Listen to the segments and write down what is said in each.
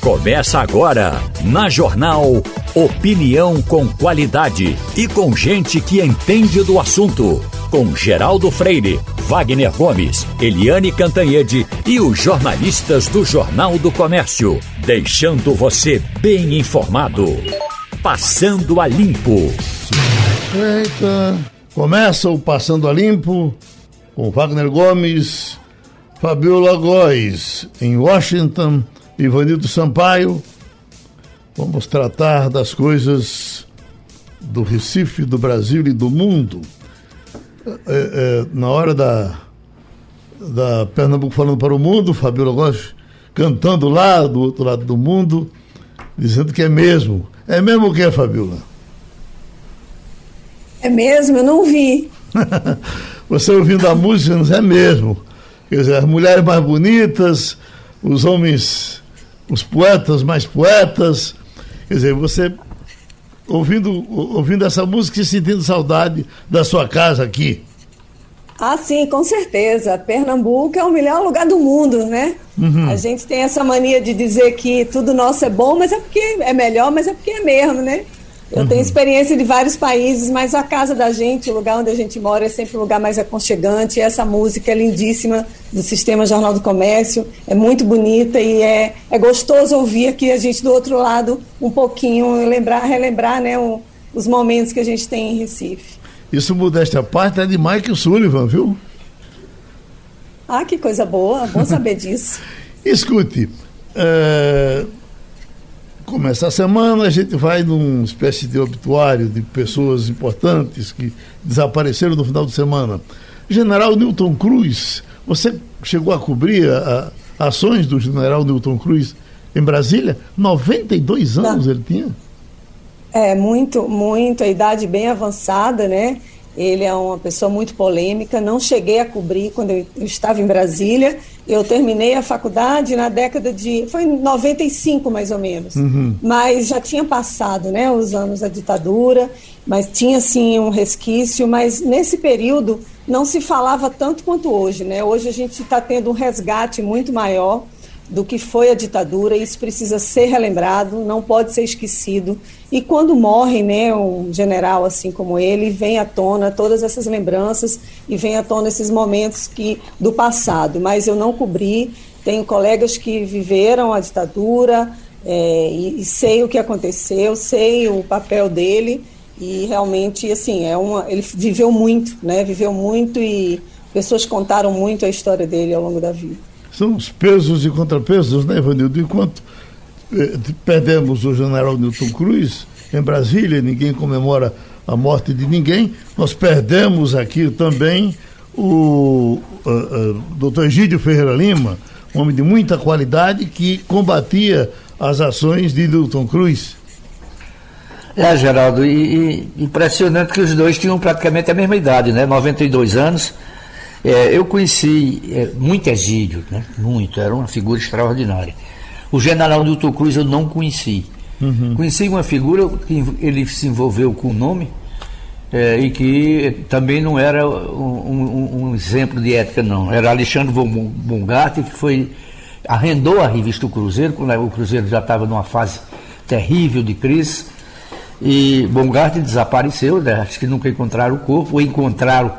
Começa agora, na Jornal Opinião com qualidade e com gente que entende do assunto. Com Geraldo Freire, Wagner Gomes, Eliane Cantanhede e os jornalistas do Jornal do Comércio. Deixando você bem informado. Passando a Limpo. Eita, começa o Passando a Limpo com Wagner Gomes, Fabiola Góes, em Washington Ivanildo Sampaio. Vamos tratar das coisas do Recife, do Brasil e do mundo. É, é, na hora da, da Pernambuco falando para o mundo, Fabiola Góes cantando lá do outro lado do mundo, dizendo que é mesmo. É mesmo o que Fabiola? É mesmo, eu não vi. Você ouvindo a música, é mesmo. Quer dizer, as mulheres mais bonitas, os homens os poetas mais poetas. Quer dizer, você ouvindo, ouvindo essa música e sentindo saudade da sua casa aqui. Ah, sim, com certeza. Pernambuco é o melhor lugar do mundo, né? Uhum. A gente tem essa mania de dizer que tudo nosso é bom, mas é porque é melhor, mas é porque é mesmo, né? Eu uhum. tenho experiência de vários países, mas a casa da gente, o lugar onde a gente mora, é sempre um lugar mais aconchegante. E essa música é lindíssima do Sistema Jornal do Comércio, é muito bonita e é, é gostoso ouvir aqui a gente do outro lado um pouquinho, lembrar, relembrar né, o, os momentos que a gente tem em Recife. Isso, modéstia à parte, é de Mike Sullivan, viu? Ah, que coisa boa, bom saber disso. Escute, uh começa a semana, a gente vai numa espécie de obituário de pessoas importantes que desapareceram no final de semana. General Newton Cruz, você chegou a cobrir a, a ações do general Newton Cruz em Brasília? 92 anos Não. ele tinha? É, muito, muito, a idade bem avançada, né? Ele é uma pessoa muito polêmica. Não cheguei a cobrir quando eu estava em Brasília. Eu terminei a faculdade na década de. Foi em 95, mais ou menos. Uhum. Mas já tinha passado né, os anos da ditadura, mas tinha sim um resquício. Mas nesse período não se falava tanto quanto hoje. Né? Hoje a gente está tendo um resgate muito maior do que foi a ditadura, isso precisa ser relembrado, não pode ser esquecido. E quando morre né, um general assim como ele, vem à tona todas essas lembranças e vem à tona esses momentos que do passado. Mas eu não cobri, tenho colegas que viveram a ditadura é, e, e sei o que aconteceu, sei o papel dele e realmente assim é uma, ele viveu muito, né? Viveu muito e pessoas contaram muito a história dele ao longo da vida são os pesos e contrapesos, né, Ivanildo? Enquanto perdemos o general Newton Cruz em Brasília, ninguém comemora a morte de ninguém, nós perdemos aqui também o uh, uh, doutor Egídio Ferreira Lima, um homem de muita qualidade que combatia as ações de Newton Cruz. É, Geraldo, e, e, impressionante que os dois tinham praticamente a mesma idade, né? 92 anos. É, eu conheci é, muito Egídio, né? muito, era uma figura extraordinária. O general Newton Cruz eu não conheci. Uhum. Conheci uma figura que ele se envolveu com o nome é, e que também não era um, um, um, exemplo de ética, não. Era Alexandre Bongart, que foi arrendou a revista O Cruzeiro, quando o Cruzeiro já estava numa fase terrível de crise. E Bongart desapareceu, né? acho que nunca encontraram o corpo, ou encontraram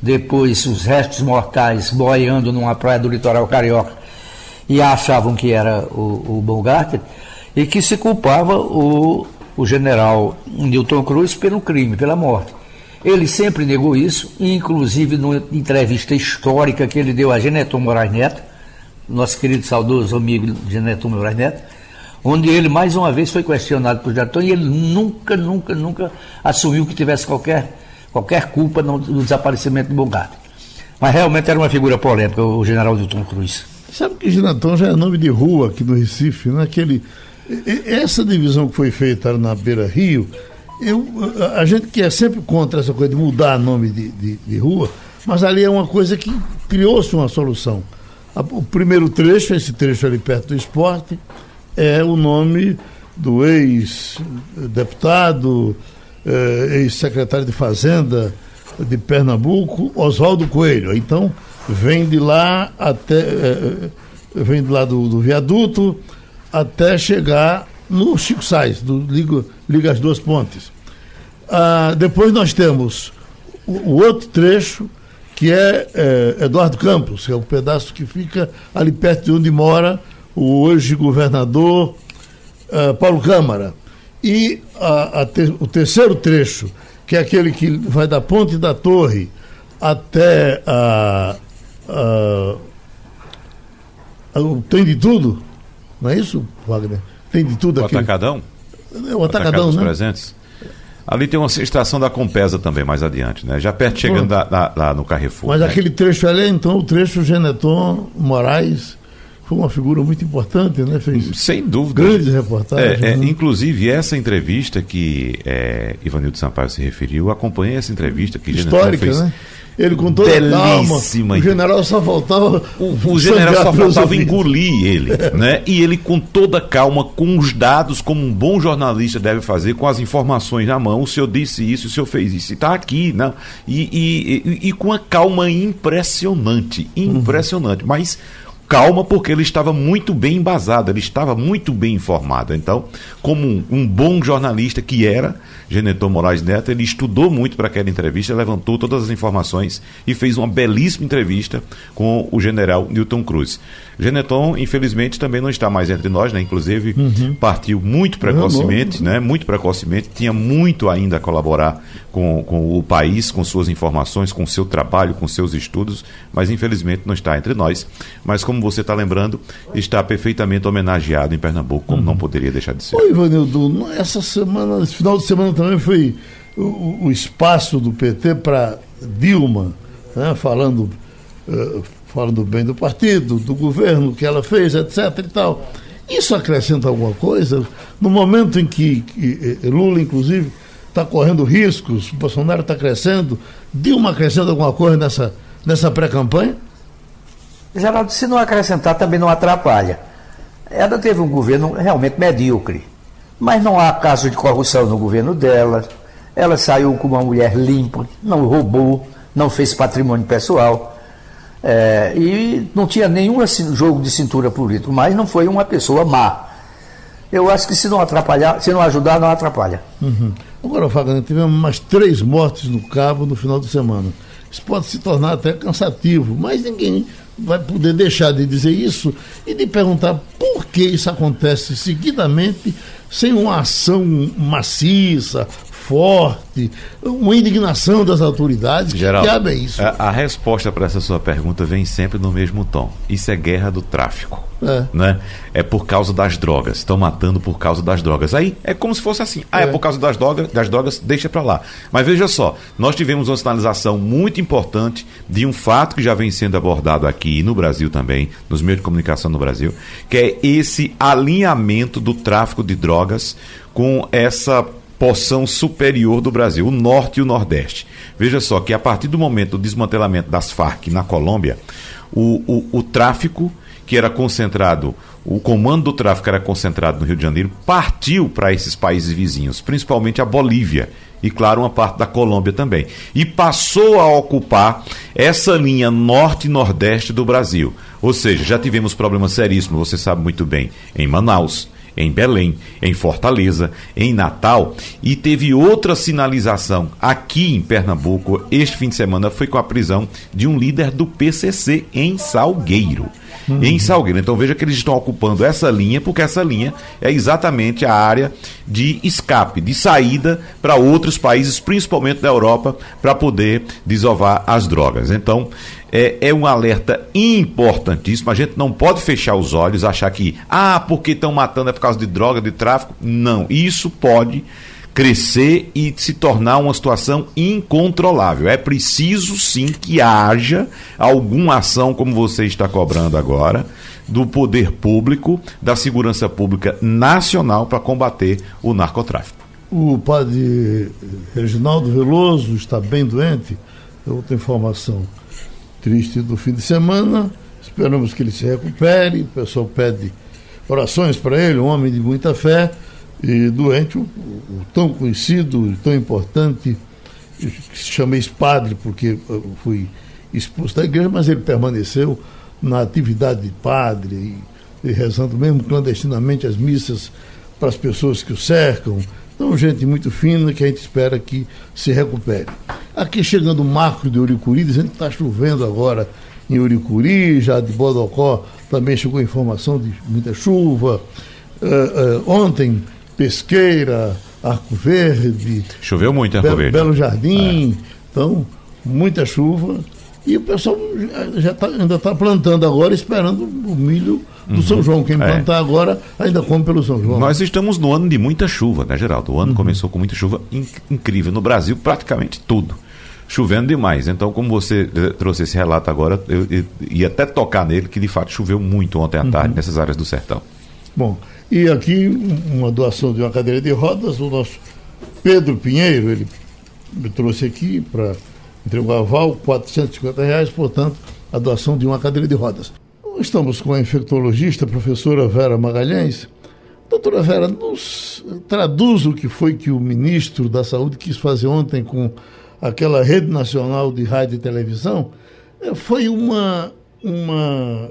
depois os restos mortais boiando numa praia do litoral carioca e achavam que era o, o e que se culpava o, o general Newton Cruz pelo crime, pela morte. Ele sempre negou isso, inclusive numa entrevista histórica que ele deu a Geneton Moraes Neto, nosso querido saudoso amigo Geneton Moraes Neto, onde ele mais uma vez foi questionado por Geneton e ele nunca, nunca, nunca assumiu que tivesse qualquer qualquer culpa no, no desaparecimento do Bogart. Mas realmente era uma figura polêmica, o general Newton Cruz. Sabe que Ginatão já é nome de rua aqui no Recife, né? Aquele, essa divisão que foi feita na Beira Rio, eu, a gente que é sempre contra essa coisa de mudar nome de, de, de rua, mas ali é uma coisa que criou-se uma solução. O primeiro trecho, esse trecho ali perto do esporte, é o nome do ex-deputado, eh, ex-secretário de Fazenda de Pernambuco, Oswaldo Coelho. Então, vem de lá até. Eh, vem de lá do, do viaduto, até chegar no Chico Sainz, do Liga, Liga as Duas Pontes. Ah, depois nós temos o, o, outro trecho, que é, é Eduardo Campos, que é o um pedaço que fica ali perto de onde mora o hoje governador uh, Paulo Câmara. E a, a te, o terceiro trecho, que é aquele que vai da Ponte da Torre até a, a, a, o Tem de Tudo, não é isso, Wagner? Tem de tudo aqui. O Atacadão? É o Atacadão, né? presentes. Ali tem uma estação da Compesa também, mais adiante, né? Já perto, chegando lá, lá, no Carrefour. Mas né? aquele trecho ali, então, o trecho Geneton Moraes foi uma figura muito importante, né? Fez Sem dúvida. Grandes reportagens. É, é, né? Inclusive, essa entrevista que é, Ivanildo Sampaio se referiu, acompanhei essa entrevista que Histórica, fez. né? Ele com toda Belíssima. calma. O general só faltava. O, o general só faltava engolir ele, né? E ele com toda calma, com os dados, como um bom jornalista deve fazer, com as informações na mão. O senhor disse isso, o senhor fez isso, está aqui, né? E, e, e, e, com uma calma impressionante, impressionante. Uhum. Mas calma porque ele estava muito bem embasado, ele estava muito bem informado. Então, como um, um bom jornalista que era, Geneton Moraes Neto, ele estudou muito para aquela entrevista, levantou todas as informações e fez uma belíssima entrevista com o general Newton Cruz. Geneton, infelizmente, também não está mais entre nós, né? Inclusive, uhum. partiu muito precocemente, né? Muito precocemente, tinha muito ainda a colaborar com, com o país, com suas informações, com seu trabalho, com seus estudos, mas infelizmente não está entre nós. Mas como você está lembrando, está perfeitamente homenageado em Pernambuco, como uhum. não poderia deixar de ser. Oi, Ivanildo, essa semana, esse final de semana também foi o, o espaço do PT para Dilma, né? falando. Uh, falando bem do partido, do governo, que ela fez, etc. e tal. Isso acrescenta alguma coisa? No momento em que, que eh, Lula, inclusive, está correndo riscos, Bolsonaro está crescendo, Dilma acrescenta alguma coisa nessa, nessa pré-campanha? Geraldo, se não acrescentar, também não atrapalha. Ela teve um governo realmente medíocre, mas não há caso de corrupção no governo dela. Ela saiu com uma mulher limpa, não roubou, não fez patrimônio pessoal. É, e não tinha nenhum jogo de cintura político, mas não foi uma pessoa má. Eu acho que se não atrapalhar, se não ajudar, não atrapalha. Uhum. Agora, Fagner, tivemos mais três mortes no cabo no final de semana. Isso pode se tornar até cansativo, mas ninguém vai poder deixar de dizer isso e de perguntar por que isso acontece seguidamente sem uma ação maciça, forte, uma indignação das autoridades. Geral, que diabo é isso? A, a resposta para essa sua pergunta vem sempre no mesmo tom. Isso é guerra do tráfico. É. Né? é por causa das drogas. Estão matando por causa das drogas. Aí é como se fosse assim. Ah, é, é por causa das drogas, das drogas, deixa para lá. Mas veja só, nós tivemos uma sinalização muito importante de um fato que já vem sendo abordado aqui no Brasil também, nos meios de comunicação no Brasil, que é esse alinhamento do tráfico de drogas com essa porção superior do Brasil, o norte e o nordeste. Veja só que a partir do momento do desmantelamento das Farc na Colômbia, o, o, o tráfico que era concentrado, o comando do tráfico era concentrado no Rio de Janeiro, partiu para esses países vizinhos, principalmente a Bolívia e, claro, uma parte da Colômbia também. E passou a ocupar essa linha norte-nordeste do Brasil. Ou seja, já tivemos problemas seríssimos, você sabe muito bem, em Manaus em Belém, em Fortaleza, em Natal e teve outra sinalização aqui em Pernambuco este fim de semana foi com a prisão de um líder do PCC em Salgueiro. Uhum. Em Salgueiro. Então veja que eles estão ocupando essa linha, porque essa linha é exatamente a área de escape, de saída para outros países, principalmente da Europa, para poder desovar as drogas. Então, é, é um alerta importantíssimo. A gente não pode fechar os olhos, achar que, ah, porque estão matando é por causa de droga, de tráfico. Não, isso pode crescer e se tornar uma situação incontrolável. É preciso sim que haja alguma ação, como você está cobrando agora, do poder público, da segurança pública nacional para combater o narcotráfico. O padre Reginaldo Veloso está bem doente, é outra informação triste do fim de semana. Esperamos que ele se recupere. O pessoal pede orações para ele, um homem de muita fé e doente, o, o tão conhecido e tão importante, que se chama ex-padre, porque fui expulso da igreja, mas ele permaneceu na atividade de padre, e rezando mesmo clandestinamente as missas para as pessoas que o cercam. Então, gente muito fina que a gente espera que se recupere. Aqui chegando o Marco de Uricuri, dizendo que está chovendo agora em Uricuri, já de Bodocó também chegou informação de muita chuva. Uh, uh, ontem, Pesqueira, Arco Verde. Choveu muito em Arco Verde. Belo Jardim. É. Então, muita chuva. E o pessoal já tá, ainda está plantando agora, esperando o milho do uhum. São João. Quem é. plantar é. agora ainda come pelo São João. Nós estamos no ano de muita chuva, né, Geraldo? O ano uhum. começou com muita chuva inc incrível. No Brasil, praticamente tudo. Chovendo demais. Então, como você trouxe esse relato agora, eu, eu ia até tocar nele, que de fato choveu muito ontem à uhum. tarde nessas áreas do sertão. Bom, e aqui uma doação de uma cadeira de rodas, o nosso Pedro Pinheiro, ele me trouxe aqui para entregou aval, 450 reais, portanto, a doação de uma cadeira de rodas. Estamos com a infectologista, professora Vera Magalhães. Doutora Vera, nos traduz o que foi que o ministro da Saúde quis fazer ontem com aquela rede nacional de rádio e televisão. É, foi uma, uma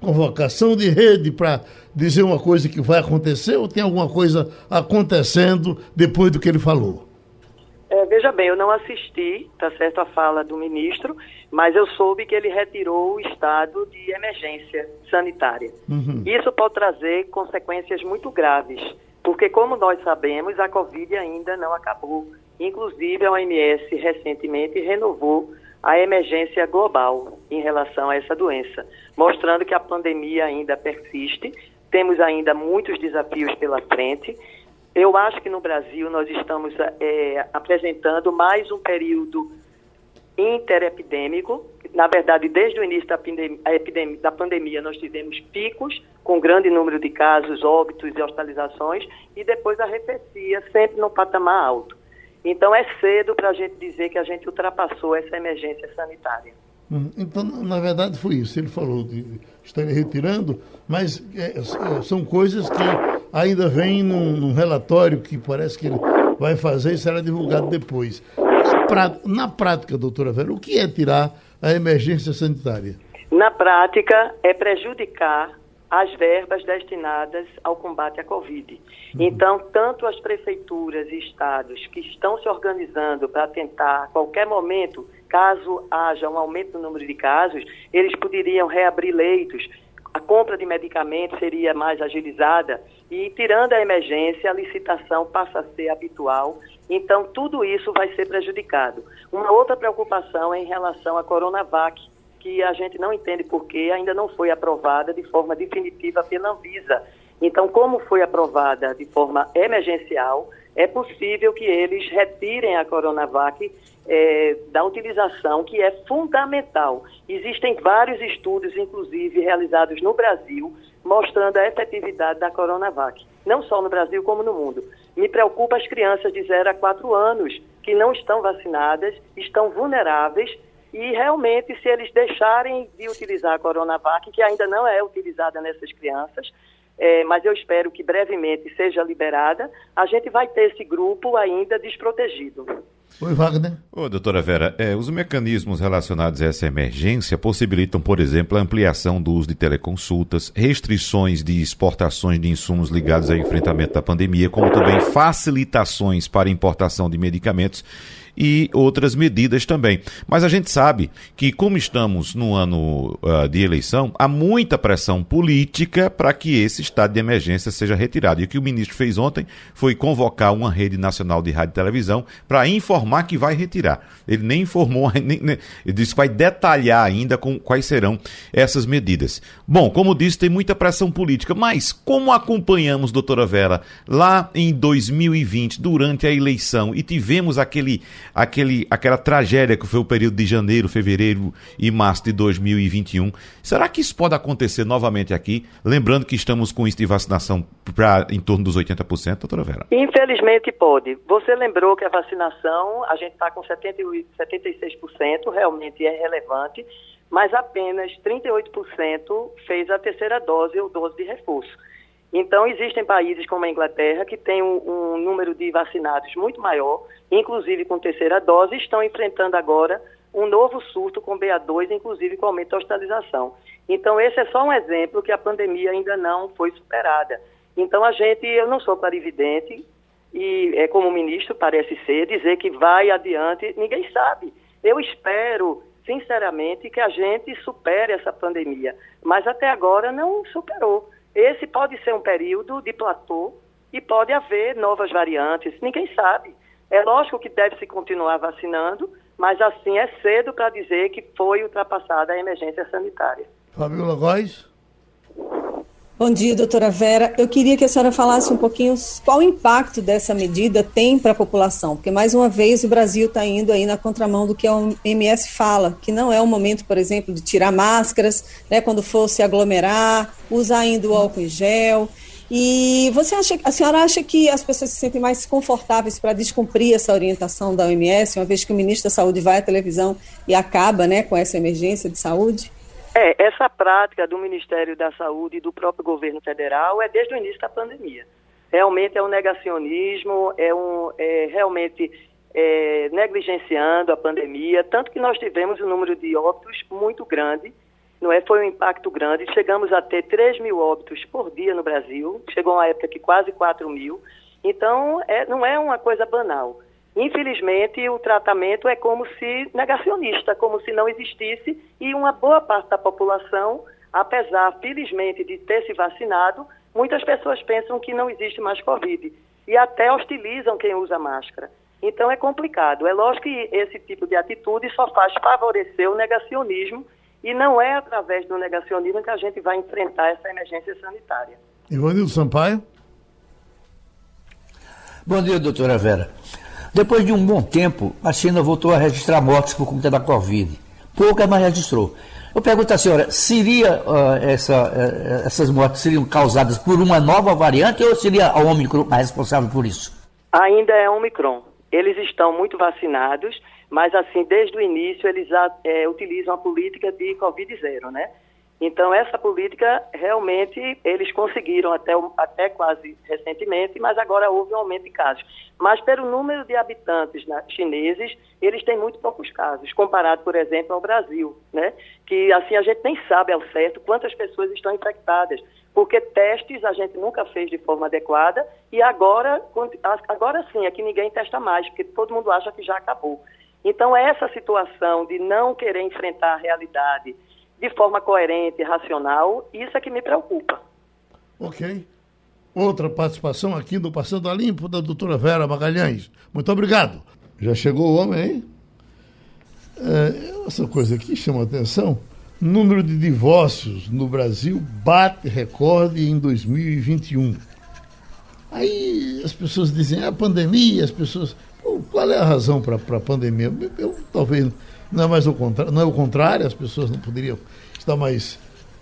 convocação de rede para dizer uma coisa que vai acontecer ou tem alguma coisa acontecendo depois do que ele falou? É, veja bem, eu não assisti, tá certo, a fala do ministro, mas eu soube que ele retirou o estado de emergência sanitária. Uhum. Isso pode trazer consequências muito graves, porque como nós sabemos, a Covid ainda não acabou. Inclusive, a OMS recentemente renovou a emergência global em relação a essa doença, mostrando que a pandemia ainda persiste, temos ainda muitos desafios pela frente eu acho que no Brasil nós estamos é, apresentando mais um período interepidêmico. Na verdade, desde o início da, epidemia, da pandemia, nós tivemos picos com grande número de casos, óbitos e hospitalizações, e depois arrefecia, sempre no patamar alto. Então, é cedo para a gente dizer que a gente ultrapassou essa emergência sanitária. Hum, então, na verdade, foi isso. Ele falou de estar retirando, mas é, é, são coisas que ainda vêm num, num, relatório que parece que ele vai fazer e será divulgado depois. Na, pra, na prática, doutora Vera, o que é tirar a emergência sanitária? Na prática, é prejudicar as verbas destinadas ao combate à Covid. Uhum. Então, tanto as prefeituras e estados que estão se organizando para tentar, a qualquer momento, caso haja um aumento no número de casos, eles poderiam reabrir leitos, a compra de medicamentos seria mais agilizada e, tirando a emergência, a licitação passa a ser habitual. Então, tudo isso vai ser prejudicado. Uma outra preocupação é em relação à Coronavac, que a gente não entende por que ainda não foi aprovada de forma definitiva pela Anvisa. Então, como foi aprovada de forma emergencial, é possível que eles retirem a Coronavac é, da utilização, que é fundamental. Existem vários estudos, inclusive realizados no Brasil, mostrando a efetividade da Coronavac, não só no Brasil como no mundo. Me preocupa as crianças de 0 a 4 anos que não estão vacinadas, estão vulneráveis e realmente, se eles deixarem de utilizar a Coronavac, que ainda não é utilizada nessas crianças, é, mas eu espero que brevemente seja liberada, a gente vai ter esse grupo ainda desprotegido. Oi, Wagner. Ô, doutora Vera, é, os mecanismos relacionados a essa emergência possibilitam, por exemplo, a ampliação do uso de teleconsultas, restrições de exportações de insumos ligados ao enfrentamento da pandemia, como também facilitações para importação de medicamentos e outras medidas também. Mas a gente sabe que, como estamos no ano uh, de eleição, há muita pressão política para que esse estado de emergência seja retirado. E o que o ministro fez ontem foi convocar uma rede nacional de rádio e televisão para informar que vai retirar. Ele nem informou, nem, nem, ele disse que vai detalhar ainda com quais serão essas medidas. Bom, como disse, tem muita pressão política, mas como acompanhamos, doutora Vera, lá em 2020, durante a eleição, e tivemos aquele aquele, aquela tragédia que foi o período de janeiro, fevereiro e março de 2021. Será que isso pode acontecer novamente aqui? Lembrando que estamos com isso de vacinação para em torno dos 80%, doutora Vera? Infelizmente pode. Você lembrou que a vacinação, a gente está com 78, 76%, realmente é relevante, mas apenas 38% fez a terceira dose ou dose de reforço. Então, existem países como a Inglaterra que tem um, um número de vacinados muito maior, inclusive com terceira dose, estão enfrentando agora um novo surto com BA2, inclusive com aumento da hospitalização. Então, esse é só um exemplo que a pandemia ainda não foi superada. Então, a gente, eu não sou clarividente, e é como ministro parece ser, dizer que vai adiante, ninguém sabe. Eu espero, sinceramente, que a gente supere essa pandemia, mas até agora não superou. Esse pode ser um período de platô e pode haver novas variantes, ninguém sabe. É lógico que deve se continuar vacinando, mas assim é cedo para dizer que foi ultrapassada a emergência sanitária. Fabiola Góes. Bom dia, doutora Vera. Eu queria que a senhora falasse um pouquinho qual o impacto dessa medida tem para a população, porque mais uma vez o Brasil está indo aí na contramão do que a OMS fala, que não é o momento, por exemplo, de tirar máscaras, né, quando for se aglomerar, usar ainda o álcool em gel. E você acha, a senhora acha que as pessoas se sentem mais confortáveis para descumprir essa orientação da OMS, uma vez que o ministro da Saúde vai à televisão e acaba, né, com essa emergência de saúde? É, essa prática do Ministério da Saúde e do próprio governo federal é desde o início da pandemia. Realmente é um negacionismo, é, um, é realmente é, negligenciando a pandemia, tanto que nós tivemos um número de óbitos muito grande, não é? Foi um impacto grande. Chegamos a ter 3 mil óbitos por dia no Brasil, chegou uma época que quase 4 mil. Então, é, não é uma coisa banal. Infelizmente, o tratamento é como se negacionista, como se não existisse, e uma boa parte da população, apesar, felizmente, de ter se vacinado, muitas pessoas pensam que não existe mais Covid e até hostilizam quem usa máscara. Então é complicado. É lógico que esse tipo de atitude só faz favorecer o negacionismo e não é através do negacionismo que a gente vai enfrentar essa emergência sanitária. Ivanildo Sampaio. Bom dia, doutora Vera. Depois de um bom tempo, a China voltou a registrar mortes por conta da Covid. Pouca, mas registrou. Eu pergunto à senhora, seria uh, essa, uh, essas mortes seriam causadas por uma nova variante ou seria a Omicron a responsável por isso? Ainda é Omicron. Eles estão muito vacinados, mas assim, desde o início eles é, utilizam a política de Covid zero, né? Então, essa política, realmente, eles conseguiram até, até quase recentemente, mas agora houve um aumento de casos. Mas, pelo número de habitantes né, chineses, eles têm muito poucos casos, comparado, por exemplo, ao Brasil, né? Que, assim, a gente nem sabe ao certo quantas pessoas estão infectadas, porque testes a gente nunca fez de forma adequada e agora, agora sim, é que ninguém testa mais, porque todo mundo acha que já acabou. Então, essa situação de não querer enfrentar a realidade de forma coerente e racional, isso é que me preocupa. Ok. Outra participação aqui do Passando a Limpo, da doutora Vera Magalhães. Muito obrigado. Já chegou o homem aí? É, essa coisa aqui chama atenção. Número de divórcios no Brasil bate recorde em 2021. Aí as pessoas dizem, é a pandemia, as pessoas. qual é a razão para a pandemia? Eu talvez não é mais o contrário, não é o contrário, as pessoas não poderiam estar mais,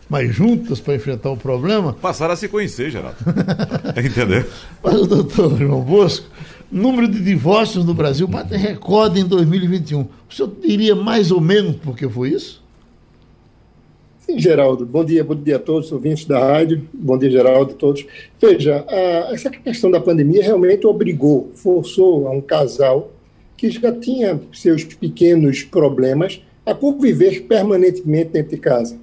mais juntas para enfrentar o problema. Passaram a se conhecer, Geraldo. Entendeu? Mas o doutor João Bosco, número de divórcios no Brasil bate recorde em 2021. O senhor diria mais ou menos por que foi isso? Sim, Geraldo. Bom dia, bom dia a todos, ouvintes da rádio. Bom dia, Geraldo, a todos. Veja, a, essa questão da pandemia realmente obrigou, forçou a um casal que já tinha seus pequenos problemas a conviver permanentemente dentro de casa.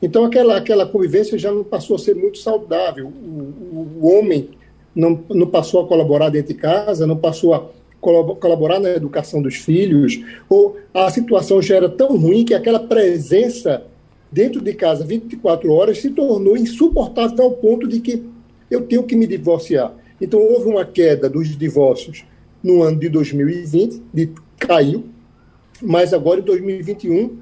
Então, aquela, aquela convivência já não passou a ser muito saudável. O, o homem não, não passou a colaborar dentro de casa, não passou a colaborar na educação dos filhos, ou a situação já era tão ruim que aquela presença dentro de casa 24 horas se tornou insuportável ao ponto de que eu tenho que me divorciar. Então, houve uma queda dos divórcios no ano de 2020, de, caiu, mas agora em 2021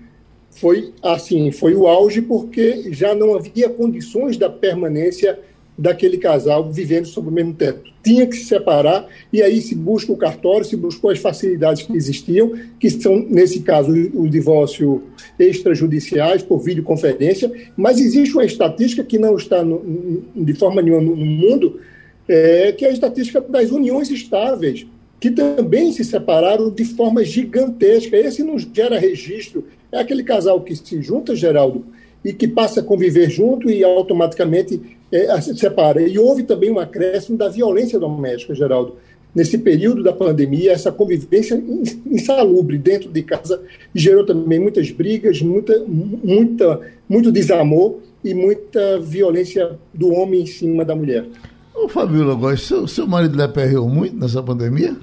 foi assim, foi o auge porque já não havia condições da permanência daquele casal vivendo sob o mesmo teto. Tinha que se separar e aí se busca o cartório, se buscou as facilidades que existiam, que são, nesse caso, o divórcio extrajudiciais por videoconferência, mas existe uma estatística que não está no, de forma nenhuma no mundo, é, que é a estatística das uniões estáveis que também se separaram de forma gigantesca. Esse não gera registro. É aquele casal que se junta, Geraldo, e que passa a conviver junto e automaticamente é, se separa. E houve também um acréscimo da violência doméstica, Geraldo. nesse período da pandemia, essa convivência insalubre dentro de casa gerou também muitas brigas, muita, muita, muito desamor e muita violência do homem em cima da mulher. Ô, Fabíola, agora, seu, seu marido lhe aperreou muito nessa pandemia?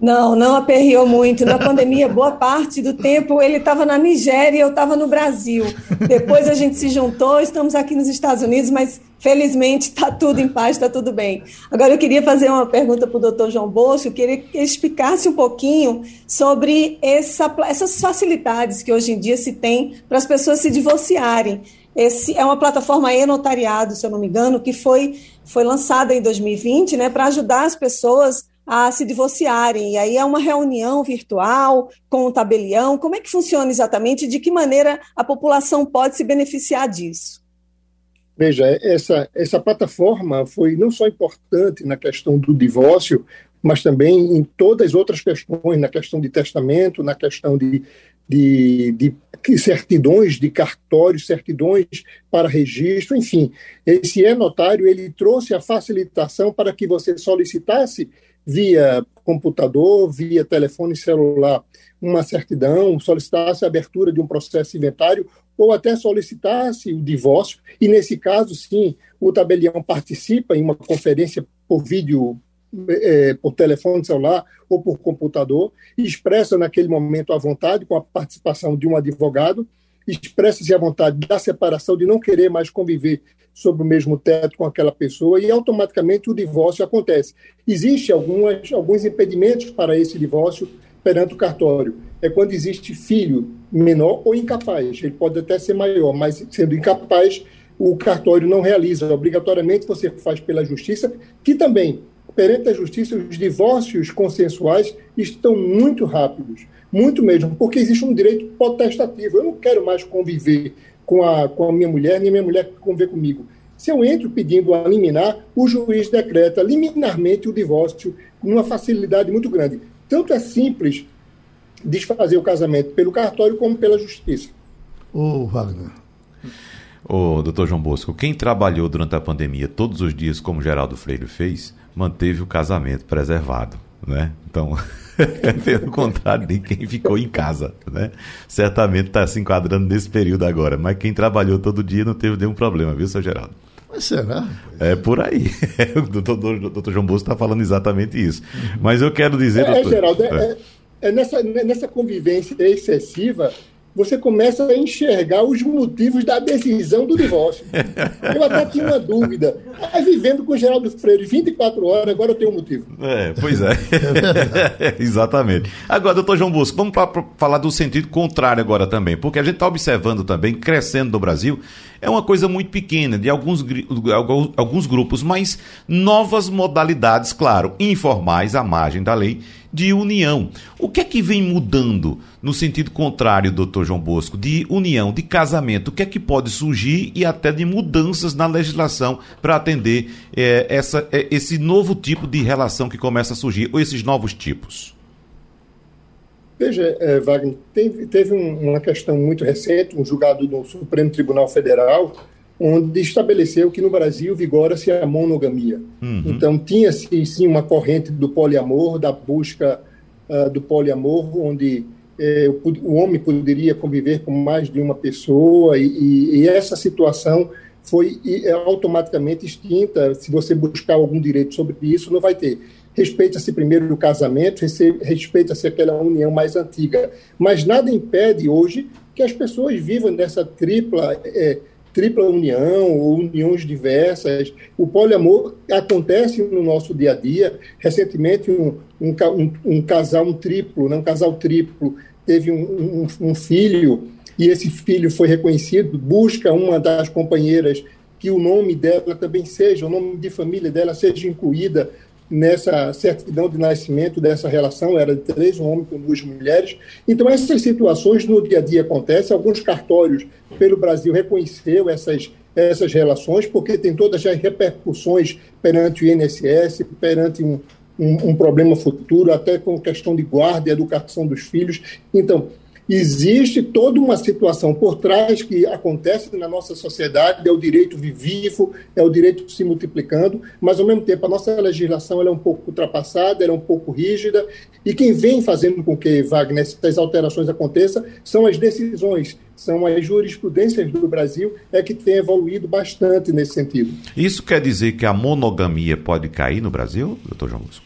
Não, não aperreou muito. Na pandemia, boa parte do tempo ele estava na Nigéria e eu estava no Brasil. Depois a gente se juntou, estamos aqui nos Estados Unidos, mas felizmente está tudo em paz, está tudo bem. Agora eu queria fazer uma pergunta para o doutor João Bosco, queria que ele explicasse um pouquinho sobre essa, essas facilidades que hoje em dia se tem para as pessoas se divorciarem. Esse é uma plataforma e-notariado, se eu não me engano, que foi, foi lançada em 2020 né, para ajudar as pessoas a se divorciarem. E aí é uma reunião virtual com o tabelião. Como é que funciona exatamente? De que maneira a população pode se beneficiar disso? Veja, essa, essa plataforma foi não só importante na questão do divórcio, mas também em todas as outras questões, na questão de testamento, na questão de, de, de certidões de cartórios, certidões para registro, enfim. Esse e-notário, ele trouxe a facilitação para que você solicitasse via computador, via telefone celular, uma certidão, solicitasse a abertura de um processo inventário ou até solicitasse o divórcio. E nesse caso, sim, o tabelião participa em uma conferência por vídeo, é, por telefone celular ou por computador, expressa naquele momento a vontade, com a participação de um advogado, expressa-se a vontade da separação, de não querer mais conviver sob o mesmo teto com aquela pessoa e automaticamente o divórcio acontece. Existem alguns impedimentos para esse divórcio perante o cartório. É quando existe filho menor ou incapaz. Ele pode até ser maior, mas sendo incapaz, o cartório não realiza. Obrigatoriamente você faz pela justiça, que também, perante a justiça, os divórcios consensuais estão muito rápidos. Muito mesmo, porque existe um direito potestativo. Eu não quero mais conviver com a, com a minha mulher, nem minha mulher conviver comigo. Se eu entro pedindo a liminar, o juiz decreta liminarmente o divórcio com uma facilidade muito grande. Tanto é simples desfazer o casamento pelo cartório como pela justiça. Ô, Wagner. Ô, doutor João Bosco, quem trabalhou durante a pandemia todos os dias, como Geraldo Freire fez, manteve o casamento preservado, né? Então. Pelo contrário de quem ficou em casa, né? Certamente está se enquadrando nesse período agora, mas quem trabalhou todo dia não teve nenhum problema, viu, seu Geraldo? Mas será? É por aí. o doutor, doutor João Bolso está falando exatamente isso. Mas eu quero dizer, é, doutor... Geraldo, é, é, é nessa, nessa convivência excessiva você começa a enxergar os motivos da decisão do divórcio. Eu até tinha uma dúvida. Mas vivendo com Geraldo Freire 24 horas, agora eu tenho um motivo. É, pois é. Exatamente. Agora, doutor João Busco, vamos pra, pra falar do sentido contrário agora também, porque a gente está observando também, crescendo no Brasil, é uma coisa muito pequena, de alguns, alguns grupos, mas novas modalidades, claro, informais à margem da lei, de união. O que é que vem mudando no sentido contrário, doutor João Bosco, de união, de casamento? O que é que pode surgir e até de mudanças na legislação para atender é, essa, é, esse novo tipo de relação que começa a surgir, ou esses novos tipos? Veja, é, Wagner, teve, teve um, uma questão muito recente, um julgado do Supremo Tribunal Federal, onde estabeleceu que no Brasil vigora-se a monogamia. Uhum. Então, tinha-se sim uma corrente do poliamor, da busca uh, do poliamor, onde eh, o, o, homem poderia conviver com mais de uma pessoa, e, e, e essa situação foi é automaticamente extinta. Se você buscar algum direito sobre isso, não vai ter. Respeita-se primeiro o casamento, respeita-se aquela união mais antiga. Mas nada impede hoje que as pessoas vivam nessa tripla. É, tripla união ou uniões diversas. O poliamor acontece no nosso dia a dia. Recentemente, um, um, um, um casal, um triplo, né, um casal triplo, teve um, um, filho e esse filho foi reconhecido, busca uma das companheiras que o nome dela também seja, o nome de família dela seja incluída nessa certidão de nascimento dessa relação, era de três, um homem com duas mulheres. Então, essas situações no dia a dia acontecem. Alguns cartórios pelo Brasil reconheceu essas, essas relações, porque tem todas as repercussões perante o INSS, perante um, um, um problema futuro, até com questão de guarda e educação dos filhos. Então, Existe toda uma situação por trás que acontece na nossa sociedade, é o direito vivo, é o direito se multiplicando, mas ao mesmo tempo a nossa legislação é um pouco ultrapassada, é um pouco rígida, e quem vem fazendo com que, Wagner, essas alterações aconteçam são as decisões, são as jurisprudências do Brasil, é que tem evoluído bastante nesse sentido. Isso quer dizer que a monogamia pode cair no Brasil, doutor João Lúcio?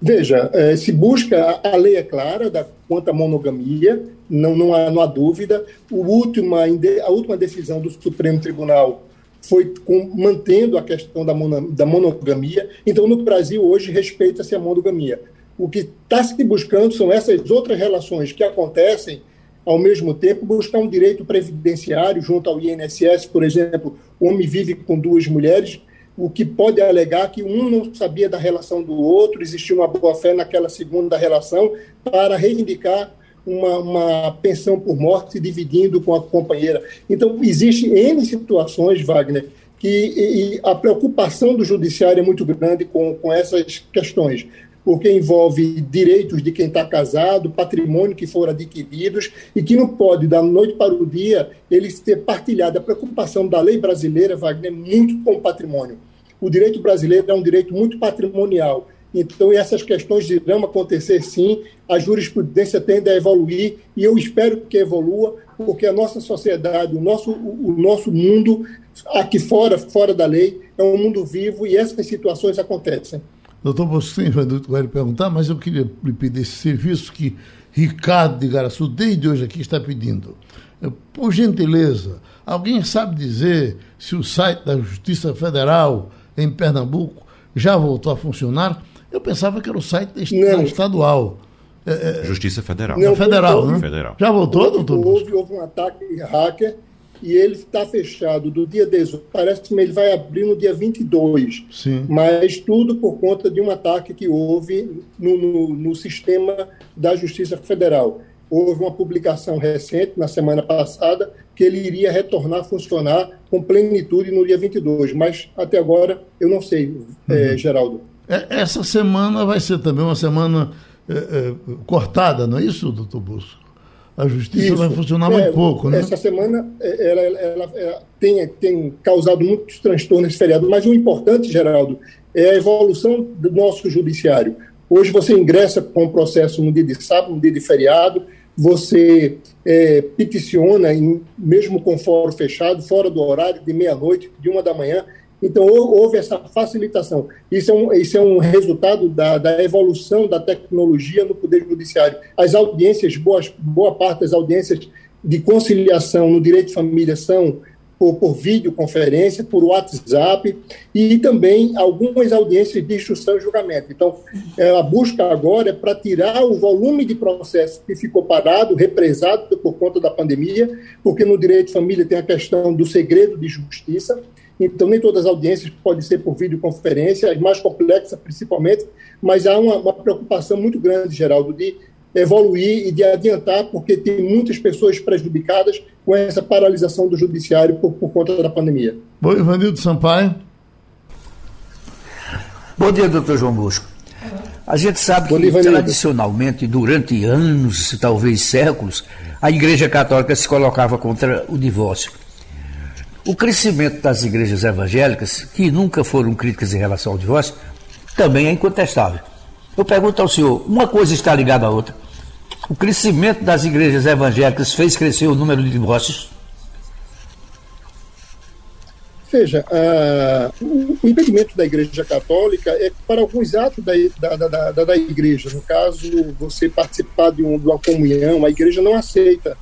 Veja, eh, se busca, a lei é clara da, quanto à monogamia, não, não, há, não há dúvida. O última, a última decisão do Supremo Tribunal foi com, mantendo a questão da, mono, da monogamia. Então, no Brasil, hoje, respeita-se a monogamia. O que está se buscando são essas outras relações que acontecem ao mesmo tempo, buscar um direito previdenciário junto ao INSS, por exemplo, o homem vive com duas mulheres, o que pode alegar que um não sabia da relação do outro, existia uma boa-fé naquela segunda relação, para reivindicar uma, uma, pensão por morte dividindo com a companheira. Então, existe N situações, Wagner, que a preocupação do judiciário é muito grande com, com essas questões, porque envolve direitos de quem está casado, patrimônio que foram adquiridos e que não pode, da noite para o dia, ele ter partilhado. A preocupação da lei brasileira, Wagner, é muito com o patrimônio o direito brasileiro é um direito muito patrimonial. Então, essas questões irão acontecer sim, a jurisprudência tende a evoluir e eu espero que evolua, porque a nossa sociedade, o nosso, o nosso mundo, aqui fora, fora da lei, é um mundo vivo e essas situações acontecem. Doutor Bosquim vai lhe perguntar, mas eu queria lhe pedir esse serviço que Ricardo de Garaçu, desde hoje aqui, está pedindo. Por gentileza, alguém sabe dizer se o site da Justiça Federal em Pernambuco já voltou a funcionar. Eu pensava que era o site não. estadual. É, é, Justiça Federal. Não, federal, né? Federal. Já voltou, doutor? Houve, houve um ataque hacker e ele está fechado do dia 18. Parece que ele vai abrir no dia 22. Sim. Mas tudo por conta de um ataque que houve no, no, no sistema da Justiça Federal. Houve uma publicação recente, na semana passada, que ele iria retornar a funcionar com plenitude no dia 22, mas até agora eu não sei, é, uhum. é, Geraldo. Essa semana vai ser também uma semana é, é, cortada, não é isso, doutor Busco? A justiça isso. vai funcionar muito é, pouco, né? Essa semana ela, ela, ela, ela, tem, tem causado muitos transtornos esse feriado, mas o importante, Geraldo, é a evolução do nosso judiciário. Hoje você ingressa com o processo no dia de sábado, no dia de feriado, você é, peticiona, em, mesmo com fórum fechado, fora do horário, de meia-noite, de uma da manhã. Então, houve essa facilitação. Isso é um, isso é um resultado da, da evolução da tecnologia no Poder Judiciário. As audiências, boas, boa parte das audiências de conciliação no direito de família são por, por videoconferência, por WhatsApp e também algumas audiências de instrução e julgamento. Então, a busca agora para tirar o volume de processo que ficou parado, represado por conta da pandemia, porque no direito de família tem a questão do segredo de justiça, então, nem todas as audiências podem ser por videoconferência, as mais complexas principalmente, mas há uma, uma preocupação muito grande, Geraldo, de evoluir e de adiantar, porque tem muitas pessoas prejudicadas com essa paralisação do judiciário por, por conta da pandemia. Bom, Ivanildo Sampaio. Bom dia, doutor João Bosco. A gente sabe Bom que dia, tradicionalmente, durante anos, talvez séculos, a Igreja Católica se colocava contra o divórcio. O crescimento das igrejas evangélicas, que nunca foram críticas em relação ao divórcio, também é incontestável. Eu pergunto ao senhor, uma coisa está ligada à outra. O crescimento das igrejas evangélicas fez crescer o número de divórcios? Veja, uh, o impedimento da Igreja Católica é para alguns atos da, da, da, da Igreja. No caso, você participar de, um, de, uma comunhão, a Igreja não aceita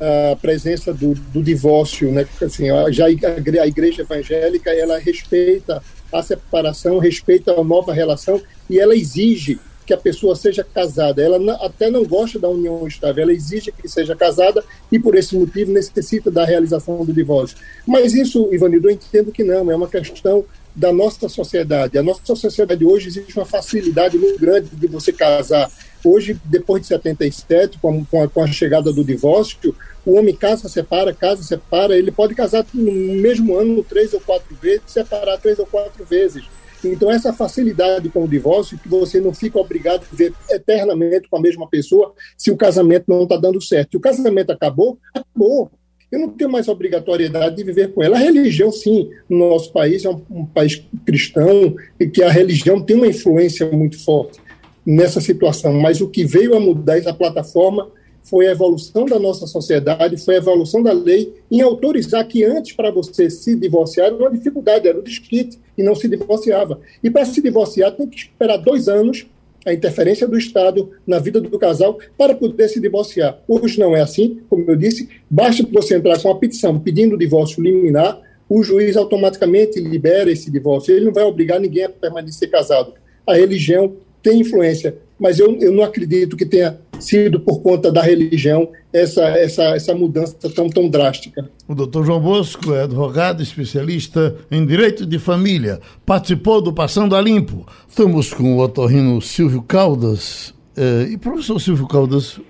a presença do, do divórcio. Né? Assim, já a Igreja Evangélica ela respeita a separação, respeita a nova relação e ela exige que a pessoa seja casada. Ela até não gosta da união estável, ela exige que seja casada e, por esse motivo, necessita da realização do divórcio. Mas isso, Ivanildo, eu entendo que não, é uma questão da nossa sociedade. A nossa sociedade hoje existe uma facilidade muito grande de você casar. Hoje, depois de 77, com a, com a chegada do divórcio, o homem casa, separa, casa, separa. Ele pode casar no mesmo ano três ou quatro vezes, separar três ou quatro vezes. Então, essa facilidade com o divórcio, que você não fica obrigado a viver eternamente com a mesma pessoa se o casamento não está dando certo. Se o casamento acabou, acabou. Eu não tenho mais obrigatoriedade de viver com ela. A religião, sim, no nosso país é um, um país cristão e que a religião tem uma influência muito forte nessa situação. Mas o que veio a mudar essa plataforma foi a evolução da nossa sociedade, foi a evolução da lei em autorizar que antes, para você se divorciar, era uma dificuldade, era o desquite, e não se divorciava. E para se divorciar, tem que esperar dois anos a interferência do Estado na vida do casal para poder se divorciar. Hoje não é assim, como eu disse, basta você entrar com a petição pedindo o divórcio liminar, o juiz automaticamente libera esse divórcio. Ele não vai obrigar ninguém a permanecer casado. A religião tem influência, mas eu, eu não acredito que tenha sido por conta da religião essa, essa, essa mudança tão, tão drástica. O doutor João Bosco é advogado, especialista em direito de família, participou do Passando a Limpo. Estamos com o otorrino Silvio Caldas. Eh, e, professor Silvio Caldas,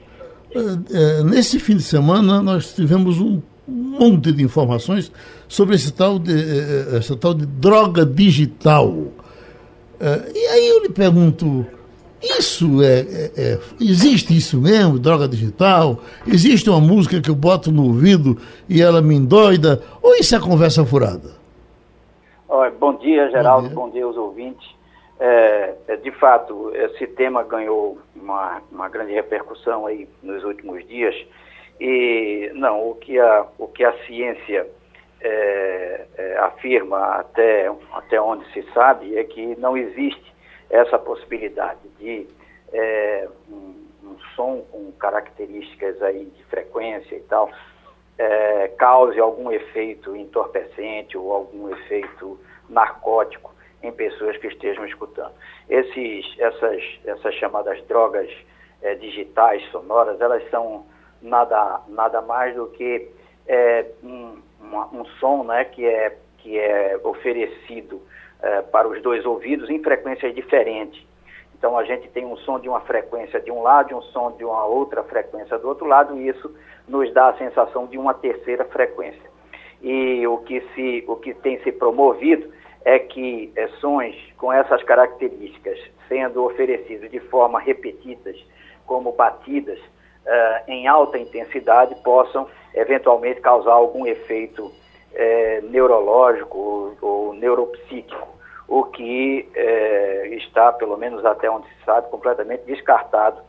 eh, eh, nesse fim de semana nós tivemos um monte de informações sobre esse tal de, essa tal de droga digital. E aí eu lhe pergunto, isso é, é, é, Existe isso mesmo, droga digital? Existe uma música que eu boto no ouvido e ela me endoida? Ou isso é conversa furada? bom dia, Geraldo. Bom dia, bom dia aos ouvintes. É, é, de fato, esse tema ganhou uma, uma grande repercussão aí nos últimos dias. E não, o que a, o que a ciência é, é, afirma até, até onde se sabe é que não existe essa possibilidade de é, um, um, som com características aí de frequência e tal é, cause algum efeito entorpecente ou algum efeito narcótico em pessoas que estejam escutando. Esses, essas, essas chamadas drogas é, digitais sonoras, elas são nada, nada mais do que é, um, um som né, que, é, que é oferecido é, para os dois ouvidos em frequências diferentes. Então a gente tem um som de uma frequência de um lado um som de uma outra frequência do outro lado, e isso nos dá a sensação de uma terceira frequência. E o que, se, o que tem se promovido é que é, sons com essas características sendo oferecidos de forma repetidas, como batidas, uh, em alta intensidade, possam eventualmente causar algum efeito é, neurológico ou, ou, neuropsíquico, o que é, está, pelo menos até onde se sabe, completamente descartado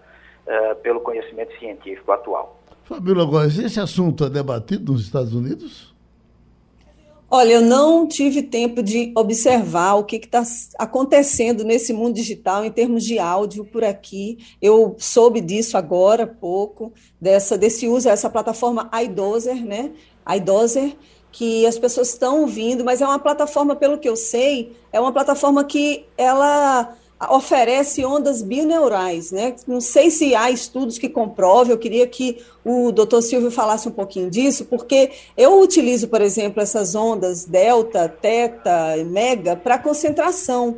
é, pelo conhecimento científico atual. Fabíola Góes, esse assunto é debatido nos Estados Unidos? Olha, eu não tive tempo de observar o que está acontecendo nesse mundo digital em termos de áudio por aqui. Eu soube disso agora há pouco, dessa, desse uso, essa plataforma iDozer, né? iDozer, que as pessoas estão ouvindo, mas é uma plataforma, pelo que eu sei, é uma plataforma que ela oferece ondas bineurais, né? Não sei se há estudos que comprovem, eu queria que o doutor Silvio falasse um pouquinho disso, porque eu utilizo, por exemplo, essas ondas delta, teta, mega para concentração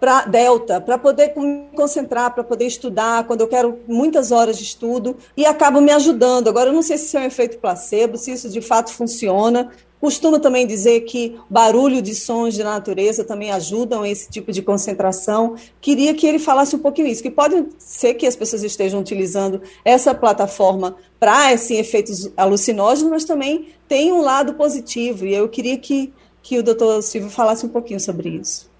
para delta, para poder me concentrar, para poder estudar, quando eu quero muitas horas de estudo, e acaba me ajudando. Agora, eu não sei se isso é um efeito placebo, se isso de fato funciona, Costumo também dizer que barulho de sons de natureza também ajudam esse tipo de concentração. Queria que ele falasse um pouquinho isso, que pode ser que as pessoas estejam utilizando essa plataforma para esses efeitos alucinógenos, mas também tem um lado positivo. E eu queria que, que o doutor Silvio falasse um pouquinho sobre isso.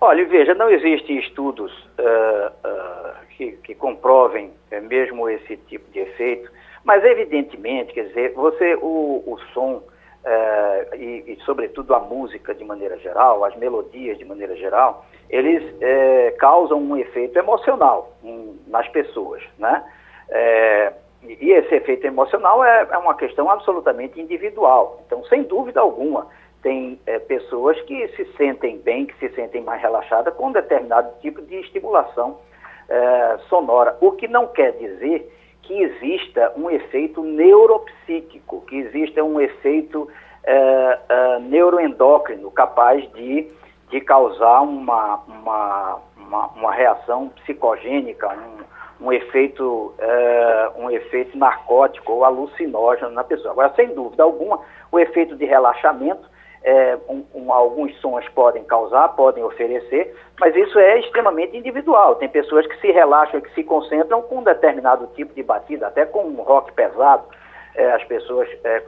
Olha, veja, não existem estudos uh, uh, que, que, comprovem é, mesmo esse tipo de efeito, mas evidentemente, quer dizer, você, o, o som é, e, e, sobretudo, a música de maneira geral, as melodias de maneira geral, eles é, causam um efeito emocional em, nas pessoas, né? É, e esse efeito emocional é, é, uma questão absolutamente individual. Então, sem dúvida alguma, tem é, pessoas que se sentem bem, que se sentem mais relaxadas com um determinado tipo de estimulação é, sonora. O que não quer dizer que exista um efeito neuropsíquico, que exista um efeito é, é, neuroendócrino capaz de, de causar uma, uma, uma, uma reação psicogênica, um, um, efeito, é, um efeito narcótico ou alucinógeno na pessoa. Agora, sem dúvida alguma, o efeito de relaxamento é, um, um, alguns sons podem causar, podem oferecer, mas isso é extremamente individual. Tem pessoas que se relaxam, que se concentram com um determinado tipo de batida, até com um rock pesado, é, as pessoas é,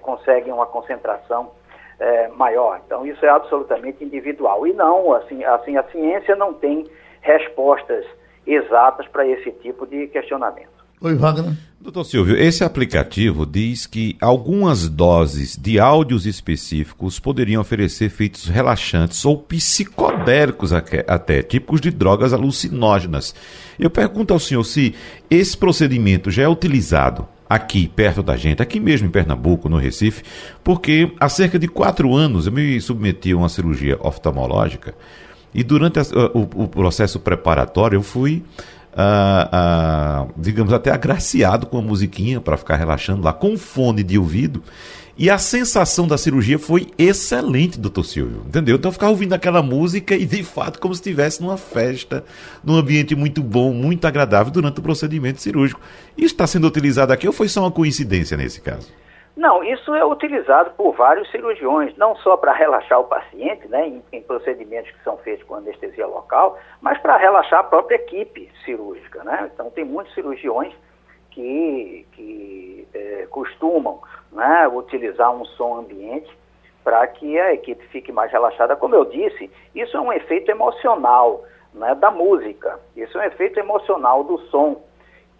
conseguem uma concentração é, maior. Então, isso é absolutamente individual. E não, assim, assim a ciência não tem respostas exatas para esse tipo de questionamento. Oi, Wagner. Doutor Silvio, esse aplicativo diz que algumas doses de áudios específicos poderiam oferecer efeitos relaxantes ou psicodélicos até, típicos de drogas alucinógenas. Eu pergunto ao senhor se esse procedimento já é utilizado aqui perto da gente, aqui mesmo em Pernambuco, no Recife, porque há cerca de quatro anos eu me submeti a uma cirurgia oftalmológica e durante a, o, o processo preparatório eu fui ah, ah, digamos, até agraciado com a musiquinha para ficar relaxando lá, com fone de ouvido. E a sensação da cirurgia foi excelente, doutor Silvio. Entendeu? Então eu ficava ouvindo aquela música e, de fato, como se estivesse numa festa, num ambiente muito bom, muito agradável durante o procedimento cirúrgico. Isso está sendo utilizado aqui ou foi só uma coincidência nesse caso? Não, isso é utilizado por vários cirurgiões, não só para relaxar o paciente, né, em, em, procedimentos que são feitos com anestesia local, mas para relaxar a própria equipe cirúrgica. Né? Então, tem muitos cirurgiões que, que é, costumam né, utilizar um som ambiente para que a equipe fique mais relaxada. Como eu disse, isso é um efeito emocional né, da música, isso é um efeito emocional do som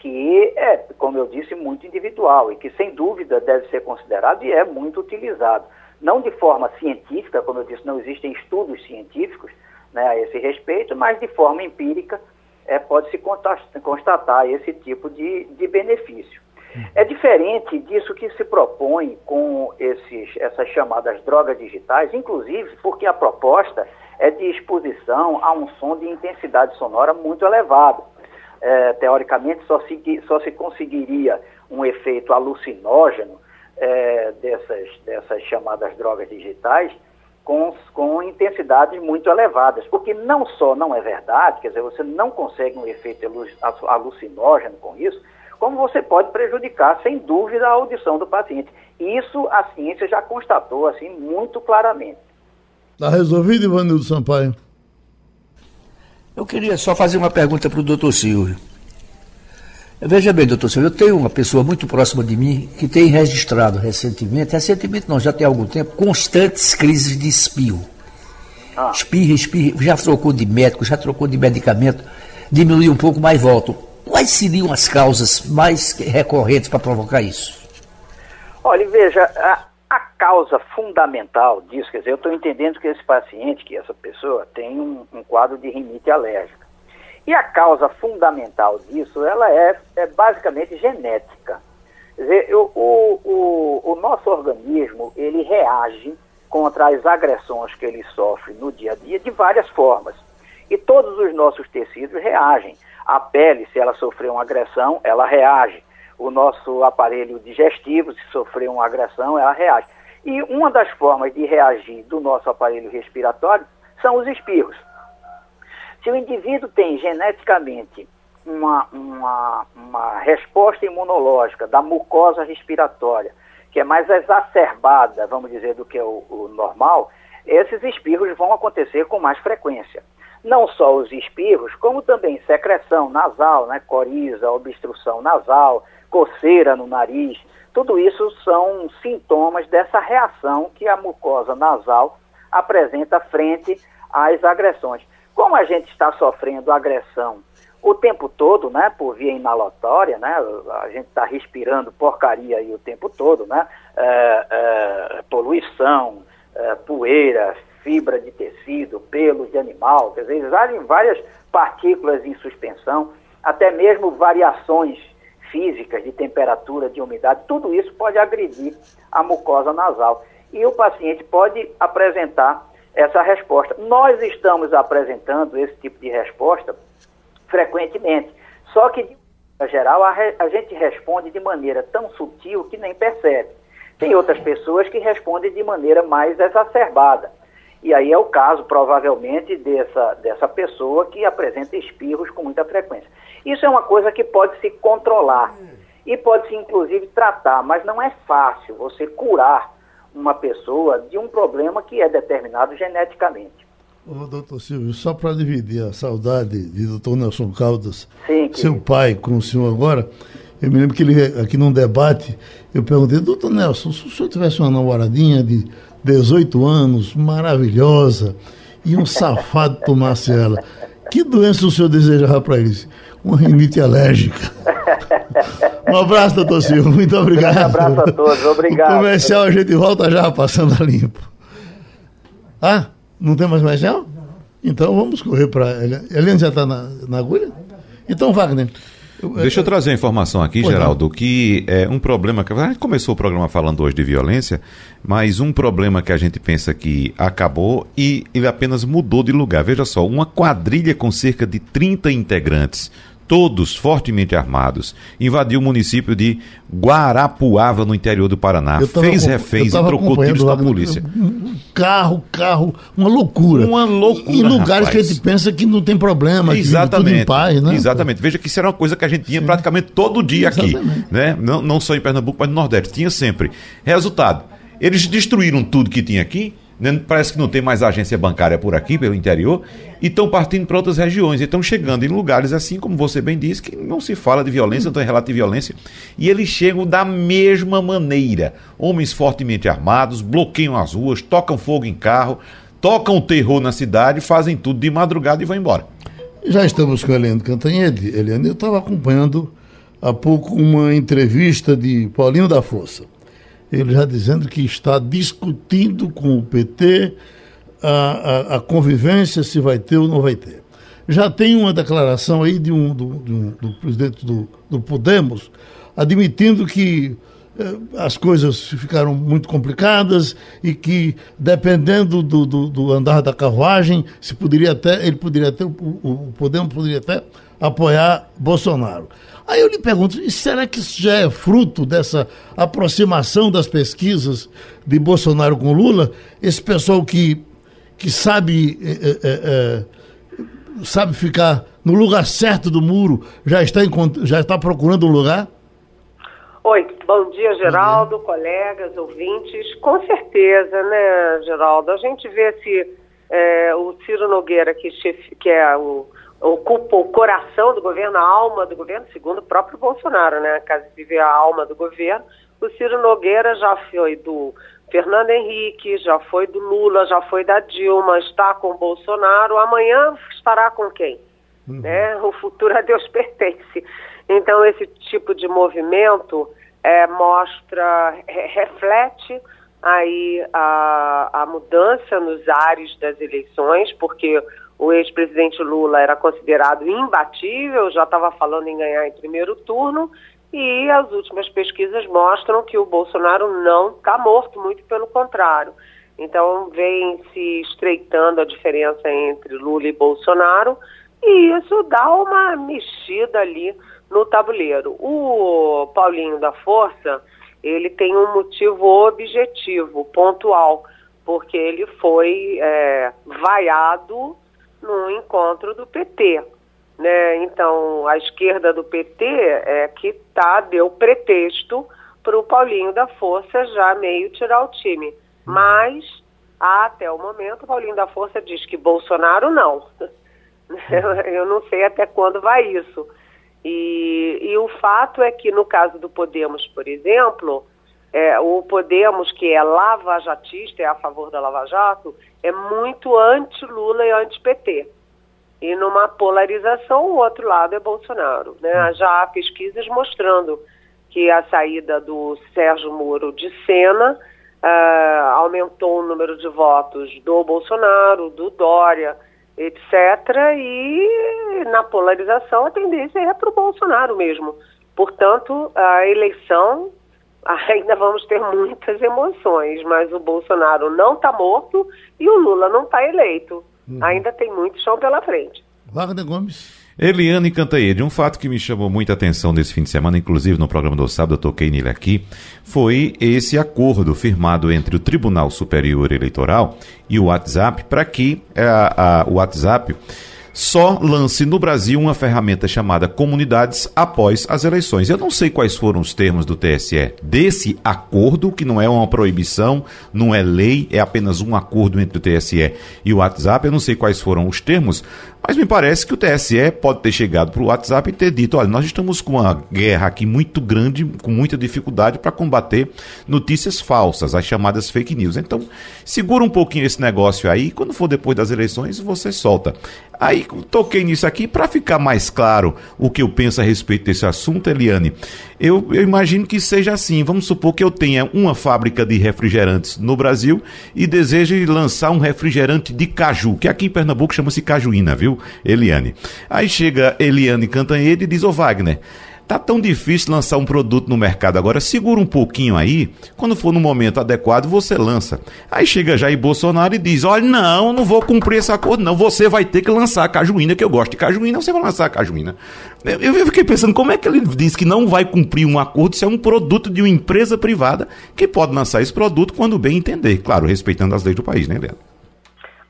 que é, como eu disse, muito individual e que, sem dúvida, deve ser considerado e é muito utilizado. Não de forma científica, como eu disse, não existem estudos científicos né, a esse respeito, mas de forma empírica é, pode-se constatar esse tipo de, de benefício. É diferente disso que se propõe com esses, essas chamadas drogas digitais, inclusive porque a proposta é de exposição a um som de intensidade sonora muito elevado é, teoricamente, só se, só se conseguiria um efeito alucinógeno é, dessas, dessas chamadas drogas digitais com, com intensidades muito elevadas, porque não só não é verdade, quer dizer, você não consegue um efeito alucinógeno com isso, como você pode prejudicar, sem dúvida, a audição do paciente. Isso a ciência já constatou, assim, muito claramente. Está resolvido, Ivanildo Sampaio? Eu queria só fazer uma pergunta para o doutor Silvio. Veja bem, doutor Silvio, eu tenho uma pessoa muito próxima de mim que tem registrado recentemente, recentemente não, já tem algum tempo, constantes crises de espirro. Ah. Espirra, espirra, já trocou de médico, já trocou de medicamento, diminuiu um pouco, mas volta. Quais seriam as causas mais recorrentes para provocar isso? Olha, veja, a, causa fundamental disso, quer dizer, eu estou entendendo que esse paciente, que essa pessoa, tem um, um, quadro de rinite alérgica. E a causa fundamental disso, ela é, é basicamente genética. Quer dizer, eu, o, o, o nosso organismo, ele reage contra as agressões que ele sofre no dia a dia de várias formas. E todos os nossos tecidos reagem. A pele, se ela sofrer uma agressão, ela reage o nosso aparelho digestivo, se sofrer uma agressão, ela reage. E uma das formas de reagir do nosso aparelho respiratório são os espirros. Se o indivíduo tem geneticamente uma, uma, uma resposta imunológica da mucosa respiratória, que é mais exacerbada, vamos dizer, do que o, o normal, esses espirros vão acontecer com mais frequência. Não só os espirros, como também secreção nasal, né, coriza, obstrução nasal, coceira no nariz, tudo isso são sintomas dessa reação que a mucosa nasal apresenta frente às agressões. Como a gente está sofrendo agressão o tempo todo, né, por via inalatória, né, a gente está respirando porcaria aí o tempo todo, né, é, é, poluição, é, poeira, fibra de tecido, pelos de animal, quer dizer, várias partículas em suspensão, até mesmo variações físicas, de temperatura, de umidade, tudo isso pode agredir a mucosa nasal. E o paciente pode apresentar essa resposta. Nós estamos apresentando esse tipo de resposta frequentemente, só que, de maneira geral, a, re, a gente responde de maneira tão sutil que nem percebe. Tem outras pessoas que respondem de maneira mais exacerbada. E aí é o caso, provavelmente, dessa, dessa pessoa que apresenta espirros com muita frequência. Isso é uma coisa que pode se controlar e pode se, inclusive, tratar, mas não é fácil você curar uma pessoa de um problema que é determinado geneticamente. Ô, doutor Silvio, só para dividir a saudade de doutor Nelson Caldas, Sim, seu pai com o senhor agora, eu me lembro que ele, aqui num debate, eu perguntei, doutor Nelson, se o senhor tivesse uma namoradinha de 18 anos, maravilhosa, e um safado tomasse ela, que doença o senhor desejava para eles? Uma rinite alérgica. Um abraço, doutor Silvio. Muito obrigado. Um abraço a todos. Obrigado. O comercial a gente volta já passando a limpo. Ah, não tem mais comercial? Então vamos correr para. Eliane já está na, na agulha? Então, Wagner. Deixa eu trazer a informação aqui, Geraldo, que é um problema que a gente começou o programa falando hoje de violência, mas um problema que a gente pensa que acabou e ele apenas mudou de lugar. Veja só, uma quadrilha com cerca de 30 integrantes todos fortemente armados, invadiu o município de Guarapuava, no interior do Paraná. Fez reféns e trocou tiros da polícia. Carro, carro, uma loucura. Uma loucura. Em lugares rapaz. que a gente pensa que não tem problema, Exatamente. tudo em paz, né? Exatamente. Veja que isso era uma coisa que a gente tinha Sim. praticamente todo dia aqui. Né? Não, não só em Pernambuco, mas no Nordeste. Tinha sempre. Resultado: eles destruíram tudo que tinha aqui? Parece que não tem mais agência bancária por aqui, pelo interior, e estão partindo para outras regiões. E estão chegando em lugares assim, como você bem disse, que não se fala de violência, não tem relato de violência. E eles chegam da mesma maneira. Homens fortemente armados, bloqueiam as ruas, tocam fogo em carro, tocam terror na cidade, fazem tudo de madrugada e vão embora. Já estamos com a Eliane Cantanhede. Eliane, eu estava acompanhando há pouco uma entrevista de Paulinho da Força ele já dizendo que está discutindo com o PT a, a, a convivência, se vai ter ou não vai ter. Já tem uma declaração aí de um, do, de um, do presidente do, do Podemos admitindo que eh, as coisas ficaram muito complicadas e que, dependendo do, do, do, andar da carruagem, se poderia até, ele poderia até, o, o Podemos poderia até apoiar Bolsonaro. Aí eu lhe pergunto, será que isso já é fruto dessa aproximação das pesquisas de Bolsonaro com Lula? Esse pessoal que, que sabe, é, é, é, sabe ficar no lugar certo do muro, já está, já está procurando um lugar? Oi, bom dia, Geraldo, dia. colegas, ouvintes. Com certeza, né, Geraldo? A gente vê se é, o Ciro Nogueira, que, que é o ocupa o coração do governo, a alma do governo, segundo o próprio Bolsonaro, né? Caso vive a alma do governo. O Ciro Nogueira já foi do Fernando Henrique, já foi do Lula, já foi da Dilma, está com o Bolsonaro. Amanhã estará com quem? Uhum. Né? O futuro a Deus pertence. Então, esse tipo de movimento é, mostra, reflete aí a, a mudança nos ares das eleições, porque o ex-presidente Lula era considerado imbatível, já estava falando em ganhar em primeiro turno, e as últimas pesquisas mostram que o Bolsonaro não está morto, muito pelo contrário. Então, vem se estreitando a diferença entre Lula e Bolsonaro, e isso dá uma mexida ali no tabuleiro. O Paulinho da Força, ele tem um motivo objetivo, pontual, porque ele foi é, vaiado no encontro do PT. Né? Então, a esquerda do PT é que tá, deu pretexto para o Paulinho da Força já meio tirar o time. Mas, até o momento, o Paulinho da Força diz que Bolsonaro não. Eu não sei até quando vai isso. E, e o fato é que, no caso do Podemos, por exemplo, é, o Podemos, que é lavajatista, é a favor da Lava Jato, é muito anti-Lula e anti-PT. E numa polarização, o outro lado é Bolsonaro. Né? Hum. Já há pesquisas mostrando que a saída do Sérgio Moro de cena uh, aumentou o número de votos do Bolsonaro, do Dória, etc. E na polarização a tendência é para o Bolsonaro mesmo. Portanto, a eleição ainda vamos ter muitas emoções, mas o Bolsonaro não está morto e o Lula não está eleito. Uhum. Ainda tem muito chão pela frente. Wagner Gomes. Eliane Cantaede, um fato que me chamou muita atenção nesse fim de semana, inclusive no programa do sábado, eu toquei nele aqui, foi esse acordo firmado entre o Tribunal Superior Eleitoral e o WhatsApp para que a, a, o WhatsApp só lance no Brasil uma ferramenta chamada comunidades após as eleições. Eu não sei quais foram os termos do TSE desse acordo, que não é uma proibição, não é lei, é apenas um acordo entre o TSE e o WhatsApp. Eu não sei quais foram os termos, mas me parece que o TSE pode ter chegado para o WhatsApp e ter dito: olha, nós estamos com uma guerra aqui muito grande, com muita dificuldade para combater notícias falsas, as chamadas fake news. Então, segura um pouquinho esse negócio aí, quando for depois das eleições, você solta. Aí toquei nisso aqui para ficar mais claro o que eu penso a respeito desse assunto, Eliane. Eu, eu, imagino que seja assim. Vamos supor que eu tenha uma fábrica de refrigerantes no Brasil e deseje lançar um refrigerante de caju, que aqui em Pernambuco chama-se cajuína, viu, Eliane? Aí chega Eliane Cantanhede e diz: Ô Wagner. Tá tão difícil lançar um produto no mercado agora, segura um pouquinho aí, quando for no momento adequado você lança. Aí chega Jair Bolsonaro e diz: "Olha, não, não vou cumprir esse acordo não, você vai ter que lançar a cajuína, que eu gosto de cajuína, você vai lançar a cajuína". Eu, eu fiquei pensando, como é que ele diz que não vai cumprir um acordo se é um produto de uma empresa privada que pode lançar esse produto quando bem entender, claro, respeitando as leis do país, né, Leandro?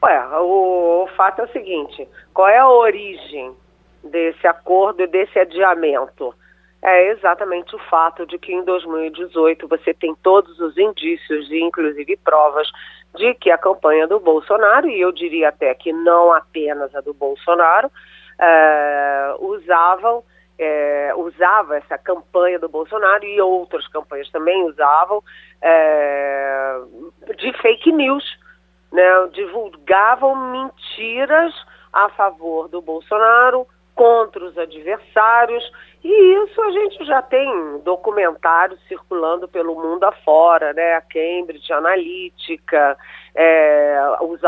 Ué, o, o fato é o seguinte, qual é a origem desse acordo e desse adiamento? é exatamente o fato de que em 2018 você tem todos os indícios e inclusive provas de que a campanha do Bolsonaro, e eu diria até que não apenas a do Bolsonaro, é, usavam é, usava essa campanha do Bolsonaro e outras campanhas também usavam é, de fake news, né? divulgavam mentiras a favor do Bolsonaro, contra os adversários, e isso a gente já tem documentários circulando pelo mundo afora, né? A Cambridge Analytica, é, os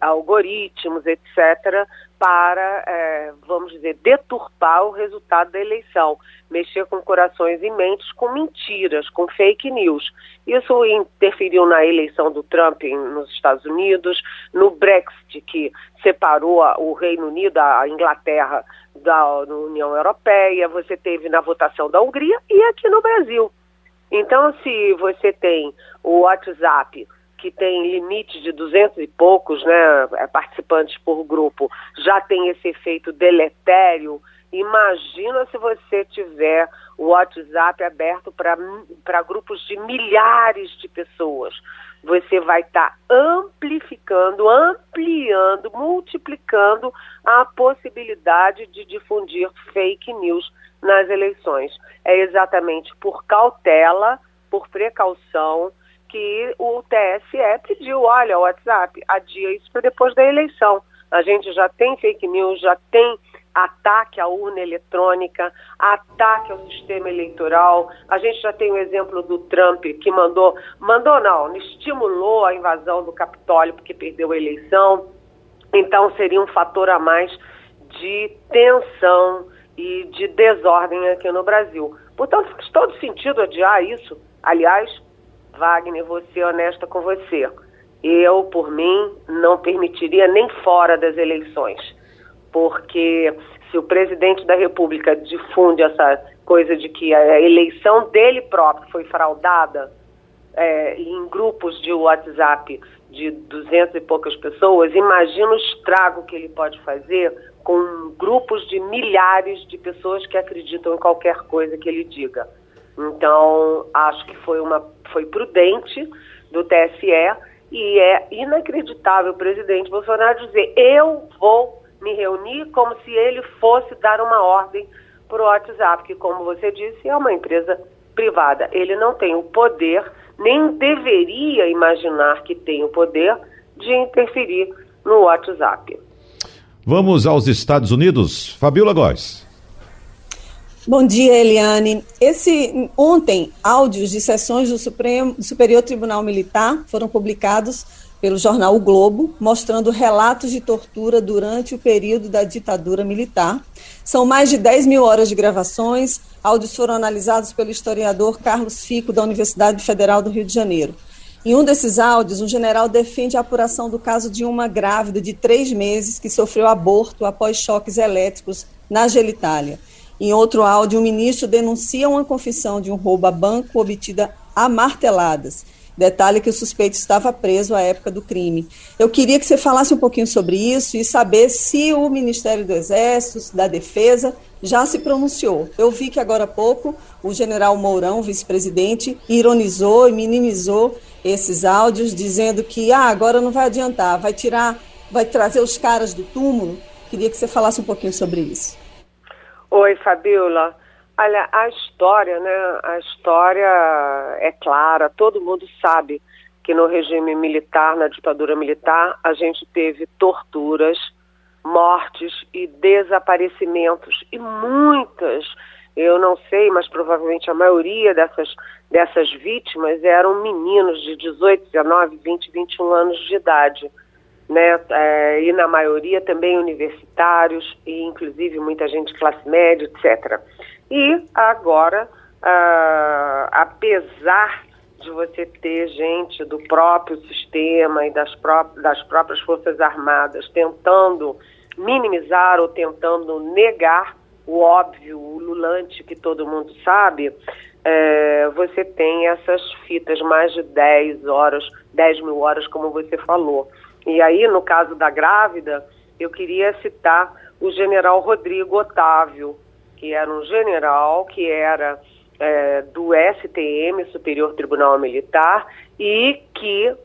algoritmos, etc., para, é, vamos dizer, deturpar o resultado da eleição, mexer com corações e mentes com mentiras, com fake news. Isso interferiu na eleição do Trump nos Estados Unidos, no Brexit, que separou o Reino Unido, a Inglaterra, da União Europeia, você teve na votação da Hungria e aqui no Brasil. Então, se você tem o WhatsApp, que tem limite de 200 e poucos né, participantes por grupo, já tem esse efeito deletério, imagina se você tiver o WhatsApp aberto para grupos de milhares de pessoas você vai estar tá amplificando, ampliando, multiplicando a possibilidade de difundir fake news nas eleições. É exatamente por cautela, por precaução, que o TSE pediu, olha, o WhatsApp, adia isso para depois da eleição. A gente já tem fake news, já tem ataque à urna eletrônica, ataque ao sistema eleitoral. A gente já tem o exemplo do Trump que mandou, mandou não, estimulou a invasão do Capitólio porque perdeu a eleição. Então seria um fator a mais de tensão e de desordem aqui no Brasil. Portanto, faz todo sentido adiar isso. Aliás, Wagner, vou ser honesta com você. Eu, por mim, não permitiria nem fora das eleições porque se o presidente da República difunde essa coisa de que a eleição dele próprio foi fraudada é, em grupos de WhatsApp de duzentas e poucas pessoas, imagina o estrago que ele pode fazer com grupos de milhares de pessoas que acreditam em qualquer coisa que ele diga. Então, acho que foi uma foi prudente do TSE e é inacreditável o presidente Bolsonaro dizer eu vou me reunir como se ele fosse dar uma ordem para o WhatsApp, que, como você disse, é uma empresa privada. Ele não tem o poder, nem deveria imaginar que tem o poder de interferir no WhatsApp. Vamos aos Estados Unidos. Fabiola Góes. Bom dia, Eliane. Esse ontem áudios de sessões do Supremo do Superior Tribunal Militar foram publicados pelo jornal O Globo, mostrando relatos de tortura durante o período da ditadura militar. São mais de 10 mil horas de gravações. Áudios foram analisados pelo historiador Carlos Fico, da Universidade Federal do Rio de Janeiro. Em um desses áudios, um general defende a apuração do caso de uma grávida de três meses que sofreu aborto após choques elétricos na genitália. Em outro áudio, um ministro denuncia uma confissão de um roubo a banco obtida a marteladas. Detalhe que o suspeito estava preso à época do crime. Eu queria que você falasse um pouquinho sobre isso e saber se o Ministério do Exército, da Defesa, já se pronunciou. Eu vi que agora há pouco o general Mourão, vice-presidente, ironizou e minimizou esses áudios, dizendo que ah, agora não vai adiantar, vai tirar, vai trazer os caras do túmulo. Queria que você falasse um pouquinho sobre isso. Oi, Fabiola. Olha, a história, né? A história é clara, todo mundo sabe que no regime militar, na ditadura militar, a gente teve torturas, mortes e desaparecimentos e muitas, eu não sei, mas provavelmente a maioria dessas dessas vítimas eram meninos de 18, 19, 20, 21 anos de idade né? É, e na maioria também universitários e inclusive muita gente de classe média, etc. E agora, ah, apesar de você ter gente do próprio sistema e das, pró das próprias forças armadas tentando minimizar ou tentando negar o óbvio, o lulante que todo mundo sabe, é, você tem essas fitas mais de 10 horas, 10 mil horas, como você falou. E aí, no caso da grávida, eu queria citar o general Rodrigo Otávio, que era um general que era é, do STM, Superior Tribunal Militar, e que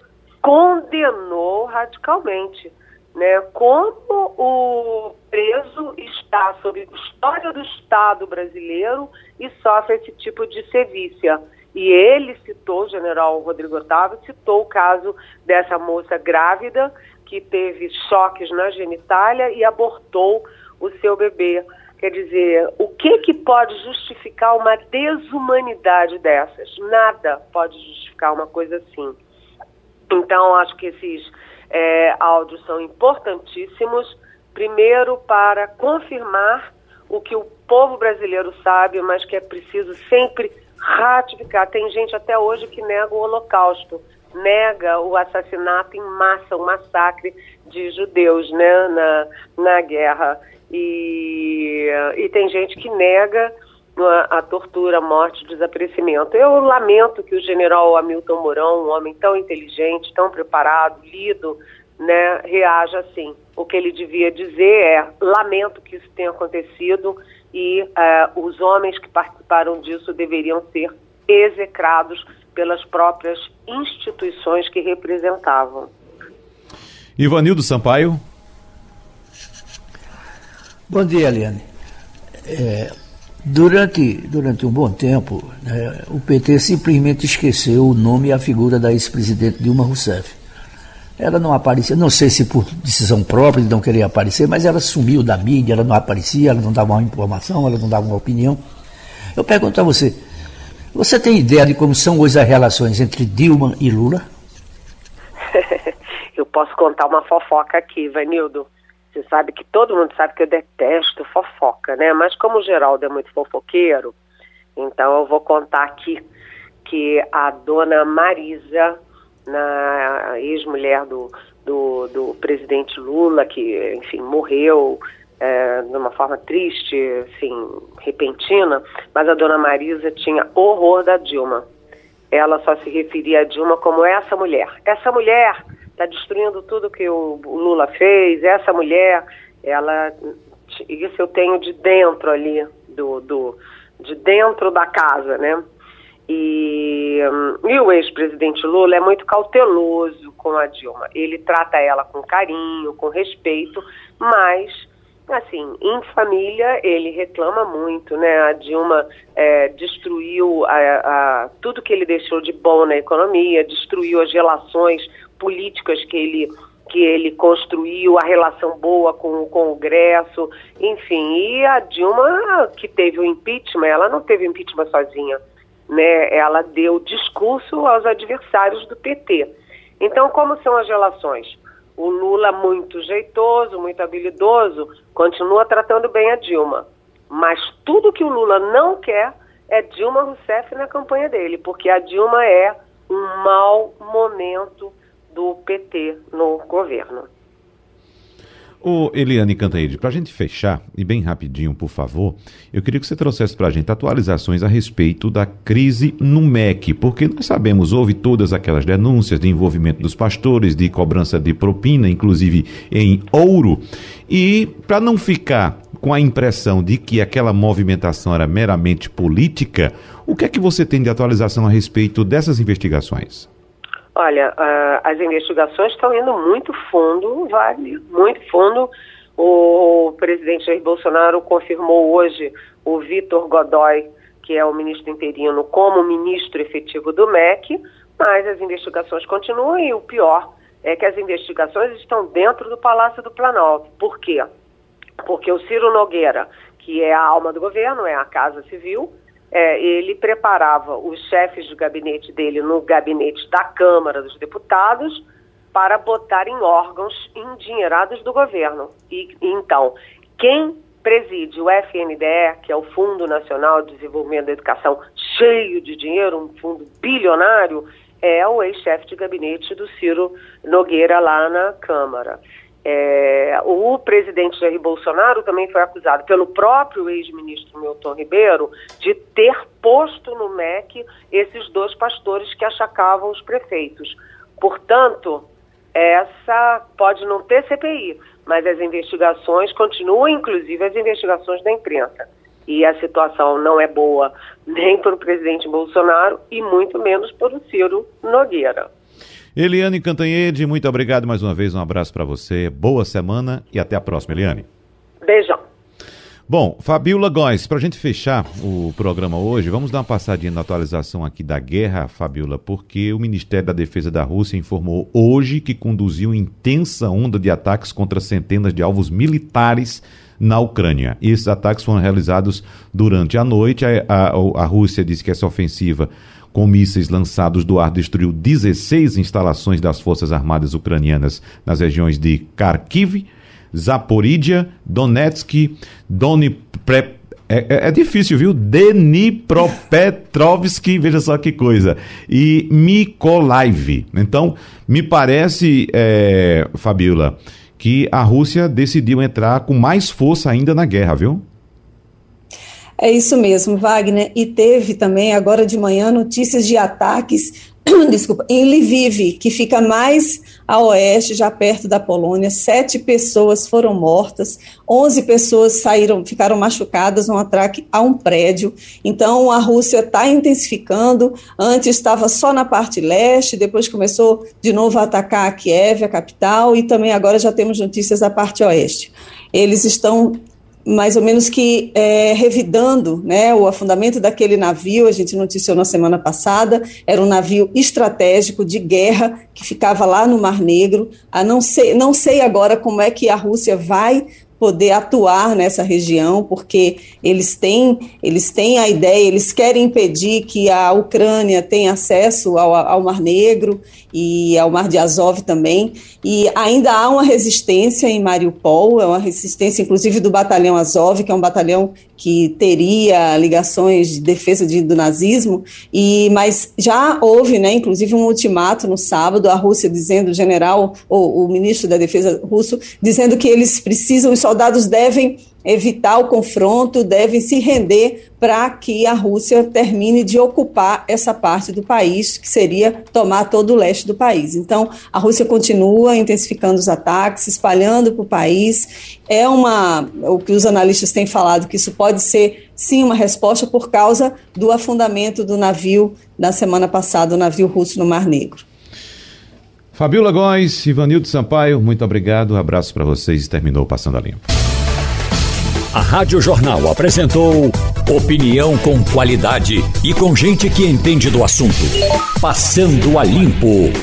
condenou radicalmente. Né, como o preso está sob custódia do Estado brasileiro e sofre esse tipo de sevícia. E ele citou, o general Rodrigo Otávio, citou o caso dessa moça grávida que teve choques na genitália e abortou o seu bebê. Quer dizer, o que, que pode justificar uma desumanidade dessas? Nada pode justificar uma coisa assim. Então, acho que esses é, áudios são importantíssimos, primeiro para confirmar o que o povo brasileiro sabe, mas que é preciso sempre ratificar. Tem gente até hoje que nega o Holocausto, nega o assassinato em massa, o massacre de judeus né, na, na guerra. E, e tem gente que nega a, a tortura, a morte, o desaparecimento. Eu lamento que o general Hamilton Mourão, um homem tão inteligente, tão preparado, lido, né, reaja assim. O que ele devia dizer é: lamento que isso tenha acontecido e uh, os homens que participaram disso deveriam ser execrados pelas próprias instituições que representavam. Ivanildo Sampaio. Bom dia, Eliane. É, durante, durante um bom tempo, né, o PT simplesmente esqueceu o nome e a figura da ex-presidente Dilma Rousseff. Ela não aparecia, não sei se por decisão própria de não querer aparecer, mas ela sumiu da mídia, ela não aparecia, ela não dava uma informação, ela não dava uma opinião. Eu pergunto a você, você tem ideia de como são hoje as relações entre Dilma e Lula? eu posso contar uma fofoca aqui, Vanildo. Você sabe que todo mundo sabe que eu detesto fofoca, né? Mas como o Geraldo é muito fofoqueiro, então eu vou contar aqui que a dona Marisa na ex-mulher do, do, do, presidente Lula, que, enfim, morreu é, de uma forma triste, assim, repentina, mas a dona Marisa tinha horror da Dilma. Ela só se referia a Dilma como essa mulher. Essa mulher está destruindo tudo que o, Lula fez, essa mulher, ela. Isso eu tenho de dentro ali, do, do, de dentro da casa, né? E, hum, e o ex-presidente Lula é muito cauteloso com a Dilma. Ele trata ela com carinho, com respeito, mas, assim, em família ele reclama muito, né? A Dilma é, destruiu a, a, tudo que ele deixou de bom na economia, destruiu as relações políticas que ele que ele construiu, a relação boa com o Congresso, enfim. E a Dilma, que teve o impeachment, ela não teve impeachment sozinha né, ela deu discurso aos adversários do PT. Então, como são as relações? O Lula, muito jeitoso, muito habilidoso, continua tratando bem a Dilma. Mas tudo que o Lula não quer é Dilma Rousseff na campanha dele, porque a Dilma é um mau momento do PT no governo. Ô, Eliane Cantaide, para a gente fechar, e bem rapidinho, por favor, eu queria que você trouxesse para a gente atualizações a respeito da crise no MEC, porque nós sabemos, houve todas aquelas denúncias de envolvimento dos pastores, de cobrança de propina, inclusive em ouro, e para não ficar com a impressão de que aquela movimentação era meramente política, o que é que você tem de atualização a respeito dessas investigações? Olha, uh, as investigações estão indo muito fundo, vale, muito fundo. O presidente Jair Bolsonaro confirmou hoje o Vitor Godoy, que é o ministro interino, como ministro efetivo do MEC, mas as investigações continuam e o pior é que as investigações estão dentro do Palácio do Planalto. Por quê? Porque o Ciro Nogueira, que é a alma do governo, é a Casa Civil, é, ele preparava os chefes de gabinete dele no gabinete da Câmara dos Deputados para botar em órgãos endinheirados do governo. E então, quem preside o FNDE, que é o Fundo Nacional de Desenvolvimento da Educação, cheio de dinheiro, um fundo bilionário, é o ex-chefe de gabinete do Ciro Nogueira lá na Câmara. É, o presidente Jair Bolsonaro também foi acusado pelo próprio ex-ministro Milton Ribeiro de ter posto no MEC esses dois pastores que achacavam os prefeitos. Portanto, essa pode não ter CPI, mas as investigações continuam, inclusive as investigações da imprensa. E a situação não é boa nem para o presidente Bolsonaro e muito menos para o Ciro Nogueira. Eliane Cantanhede, muito obrigado mais uma vez, um abraço para você, boa semana e até a próxima, Eliane. Beijão. Bom, Fabiola Góes, para a gente fechar o programa hoje, vamos dar uma passadinha na atualização aqui da guerra, Fabiola, porque o Ministério da Defesa da Rússia informou hoje que conduziu intensa onda de ataques contra centenas de alvos militares na Ucrânia. E esses ataques foram realizados durante a noite. A, a, a Rússia disse que essa ofensiva com mísseis lançados do ar, destruiu 16 instalações das Forças Armadas Ucranianas nas regiões de Kharkiv, Zaporizhia, Donetsk, Donipre... É, é, é, difícil, viu? Dnipropetrovsk, veja só que coisa. E Mykolaiv. Então, me parece, é, Fabiola, que a Rússia decidiu entrar com mais força ainda na guerra, viu? É isso mesmo, Wagner. E teve também, agora de manhã, notícias de ataques desculpa, em Lviv, que fica mais a oeste, já perto da Polônia. Sete pessoas foram mortas, onze pessoas saíram, ficaram machucadas no ataque a um prédio. Então a Rússia está intensificando. Antes estava só na parte leste, depois começou de novo a atacar a Kiev, a capital, e também agora já temos notícias da parte oeste. Eles estão mais ou menos que é, revidando né, o afundamento daquele navio, a gente noticiou na semana passada, era um navio estratégico de guerra que ficava lá no Mar Negro. A não, sei, não sei agora como é que a Rússia vai poder atuar nessa região, porque eles têm, eles têm a ideia, eles querem impedir que a Ucrânia tenha acesso ao, ao Mar Negro e ao Mar de Azov também, e ainda há uma resistência em Mariupol, é uma resistência inclusive do batalhão Azov, que é um batalhão que teria ligações de defesa de, do nazismo, e mas já houve, né, inclusive um ultimato no sábado, a Rússia dizendo, o general, ou o ministro da defesa russo, dizendo que eles precisam, soldados devem evitar o confronto, devem se render para que a Rússia termine de ocupar essa parte do país, que seria tomar todo o leste do país. Então, a Rússia continua intensificando os ataques, espalhando para o país. É uma, o que os analistas têm falado, que isso pode ser, sim, uma resposta por causa do afundamento do navio na semana passada, o navio russo no Mar Negro. Fabiola Góes, Ivanildo Sampaio, muito obrigado, um abraço para vocês e terminou Passando a Limpo. A Rádio Jornal apresentou opinião com qualidade e com gente que entende do assunto. Passando a Limpo.